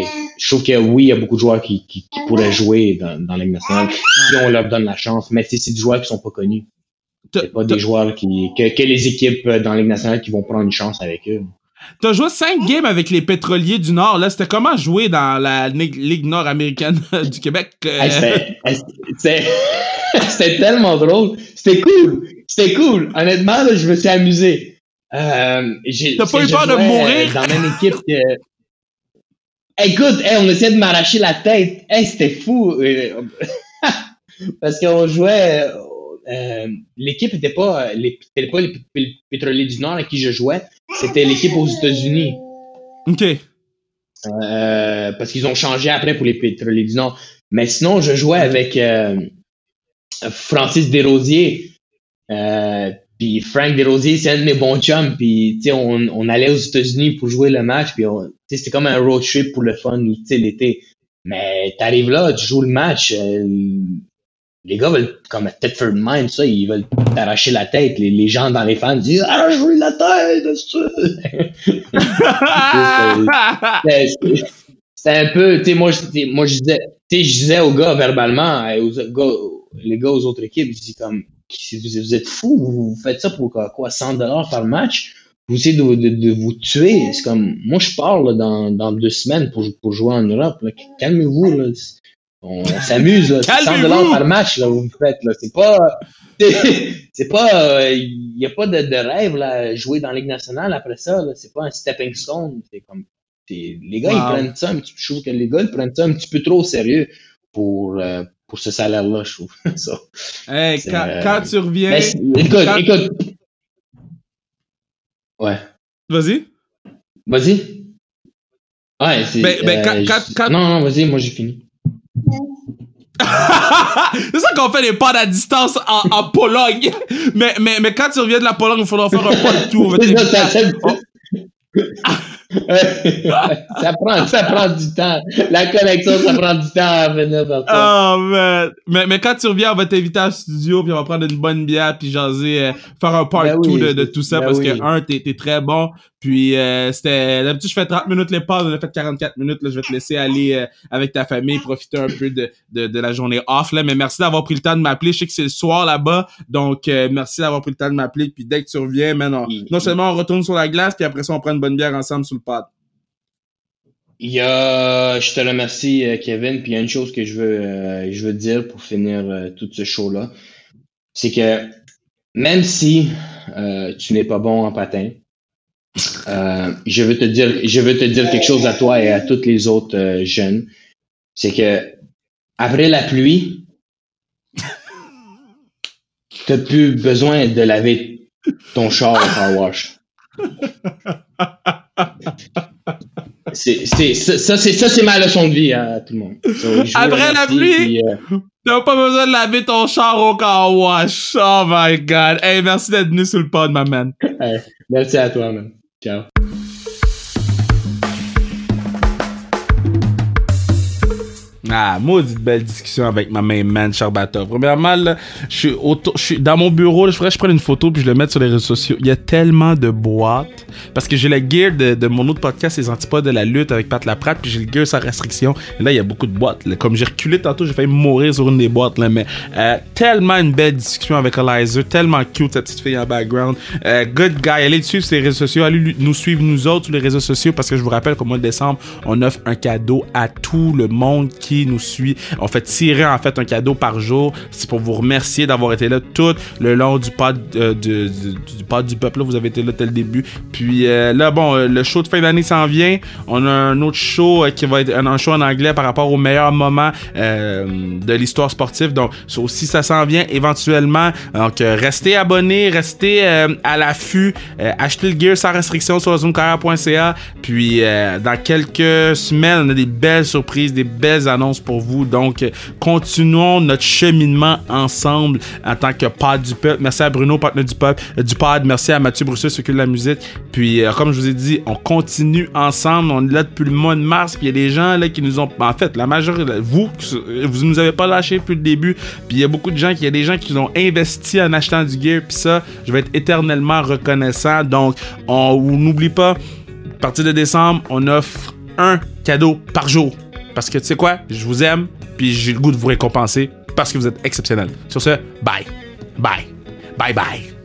S2: a- je trouve que oui, il y a beaucoup de joueurs qui, qui, qui pourraient jouer dans, dans Ligue nationale si on leur donne la chance. Mais c'est des joueurs qui sont pas connus. C'est pas des joueurs qui, que, que les équipes euh, dans la Ligue nationale qui vont prendre une chance avec eux.
S1: T'as joué 5 games avec les pétroliers du Nord, là. C'était comment jouer dans la Ligue, nord-américaine du Québec? euh?
S2: C'était- tellement drôle. C'était cool. C'était cool. Honnêtement, là, je me suis amusé. Euh,
S1: T'as pas eu peur de mourir?
S2: euh, Dans même équipe que. Écoute, hey, on essayait de m'arracher la tête. Hey, c'était fou. Euh, Parce qu'on jouait. Euh, euh, l'équipe était pas, les, pas les, les pétroliers du Nord avec qui je jouais. C'était l'équipe aux États-Unis.
S1: Ok.
S2: Euh, parce qu'ils ont changé après pour les pétroliers du Nord. Mais sinon, je jouais avec euh, Francis Desrosiers. Euh, puis Frank Desrosiers, c'est un de mes bons chums. Puis tu sais, on, on allait aux États-Unis pour jouer le match. Puis on- tu sais, c'était comme un road trip pour le fun, l'été. Mais t'arrives là, tu joues le match. Les gars veulent, comme à Thetford Mine, ça, ils veulent t'arracher la tête. Les, les gens dans les fans disent Ah, je veux la tête, c'est un peu, tu sais, moi, je- moi, je disais, tu sais, je disais aux gars verbalement, aux gars, les gars aux autres équipes, je dis comme, vous, êtes fous, vous, faites ça pour quoi, quoi 100 dollars par match? Vous essayez de, de, de vous tuer. C'est comme, moi, je pars là, dans, dans deux semaines pour, pour jouer en Europe. Calmez-vous, là. On, s'amuse, là. C'est 100
S1: Calmez-vous!
S2: dollars par match, là, vous me faites, là. C'est pas, c'est pas, il y a pas de, de rêve, là, jouer dans la Ligue nationale après ça, là. C'est pas un stepping stone. C'est comme, les gars,
S1: Wow.
S2: ils prennent ça un petit peu, je trouve que les gars, ils prennent ça un petit peu trop au sérieux pour, euh, pour ce salaire-là, je trouve. ça.
S1: Hey, quand,
S2: euh,
S1: quand tu reviens.
S2: C'est- écoute,
S1: quand-
S2: écoute. Ouais.
S1: Vas-y.
S2: Vas-y. Ouais, c'est.
S1: Ben- ben,
S2: euh,
S1: quand- quand-
S2: Non, non, vas-y, moi j'ai fini.
S1: c'est ça qu'on fait les pods à distance en, en Pologne. Mais, mais, mais quand tu reviens de la Pologne, il faudra faire un pod tour.
S2: Ça, prend, ça prend du temps. La connexion, ça prend du temps à venir vers toi.
S1: Oh man. Mais, mais quand tu reviens, on va t'inviter en studio, puis on va prendre une bonne bière, puis jaser, euh, faire un part
S2: Ben
S1: 2
S2: oui,
S1: de, de tout ça,
S2: ben
S1: parce
S2: oui.
S1: que, un, t'es, t'es très bon, puis euh, c'était... D'habitude, je fais 30 minutes les pas, on a fait 44 minutes, là, je vais te laisser aller euh, avec ta famille, profiter un peu de, de, de la journée off, là, mais merci d'avoir pris le temps de m'appeler, je sais que c'est le soir là-bas, donc euh, merci d'avoir pris le temps de m'appeler, puis dès que tu reviens,
S2: Il-
S1: non seulement on retourne sur la glace, puis après ça, on prend une bonne bière ensemble sur le pod.
S2: Il y a, je te remercie, euh, Kevin. Puis il y a une chose que je veux, euh, je veux dire pour finir euh, tout ce show-là. C'est que même si euh, tu n'es pas bon en patin, euh, je veux te dire, je veux te dire quelque chose à toi et à toutes les autres euh, jeunes. C'est que après la pluie, t'as plus besoin de laver ton char au car wash. C'est, c'est, ça, c'est, ça, c'est ma leçon de vie à tout le monde. So,
S1: Après la pluie?
S2: euh,
S1: T'as pas besoin de laver ton char au car wash. Oh my god. Hey, merci d'être venu sur le pod, ma man.
S2: hey, merci à toi, man. Ciao.
S1: Ah, maudite belle discussion avec ma main man Charbatov. Premièrement, je suis dans mon bureau, je que je prenne une photo puis je le mette sur les réseaux sociaux. Il y a tellement de boîtes. Parce que j'ai le gear de, mon autre podcast, les antipodes de la lutte avec Pat Laprade, puis j'ai le gear sans restriction. Et là, il y a beaucoup de boîtes. Comme j'ai reculé tantôt, j'ai failli mourir sur une des boîtes, là. Mais, euh, tellement une belle discussion avec Eliza, tellement cute, cette petite fille en background. Euh, good guy. Allez le suivre sur les réseaux sociaux. Allez nous suivre, nous autres, sur les réseaux sociaux, parce que je vous rappelle qu'au mois de décembre, on offre un cadeau à tout le monde qui nous suit. On fait tirer, en fait, un cadeau par jour. C'est pour vous remercier d'avoir été là tout le long du pod, euh, du, du, peuple. là. Vous avez été là dès le début. Puis euh, là, bon, euh, le show de fin d'année s'en vient. On a un autre show qui va être un, show en anglais par rapport au meilleur moment de l'histoire sportive. Donc, ça aussi, ça s'en vient éventuellement. Donc, restez abonnés, restez à l'affût. Achetez le gear sans restriction sur zoomcarrière.ca. Puis, dans quelques semaines, on a des belles surprises, des belles annonces pour vous. Donc, continuons notre cheminement ensemble en tant que pod du peuple. Merci à Bruno, partenaire du peuple, du pod. Merci à Mathieu Brousseau, qui de la musique. Puis, comme je vous ai dit, on continue ensemble. On est là depuis le mois de mars. Puis, il y a des gens là qui nous ont, en fait, la majorité, vous, vous nous avez pas lâché depuis le début. Puis, il y a beaucoup de gens, il y a des gens qui ont investi en achetant du gear. Puis ça, je vais être éternellement reconnaissant. Donc, on n'oublie pas, à partir de décembre, on offre un cadeau par jour. Parce que tu sais quoi, je vous aime, puis j'ai le goût de vous récompenser parce que vous êtes exceptionnel. Sur ce, bye. Bye. Bye bye.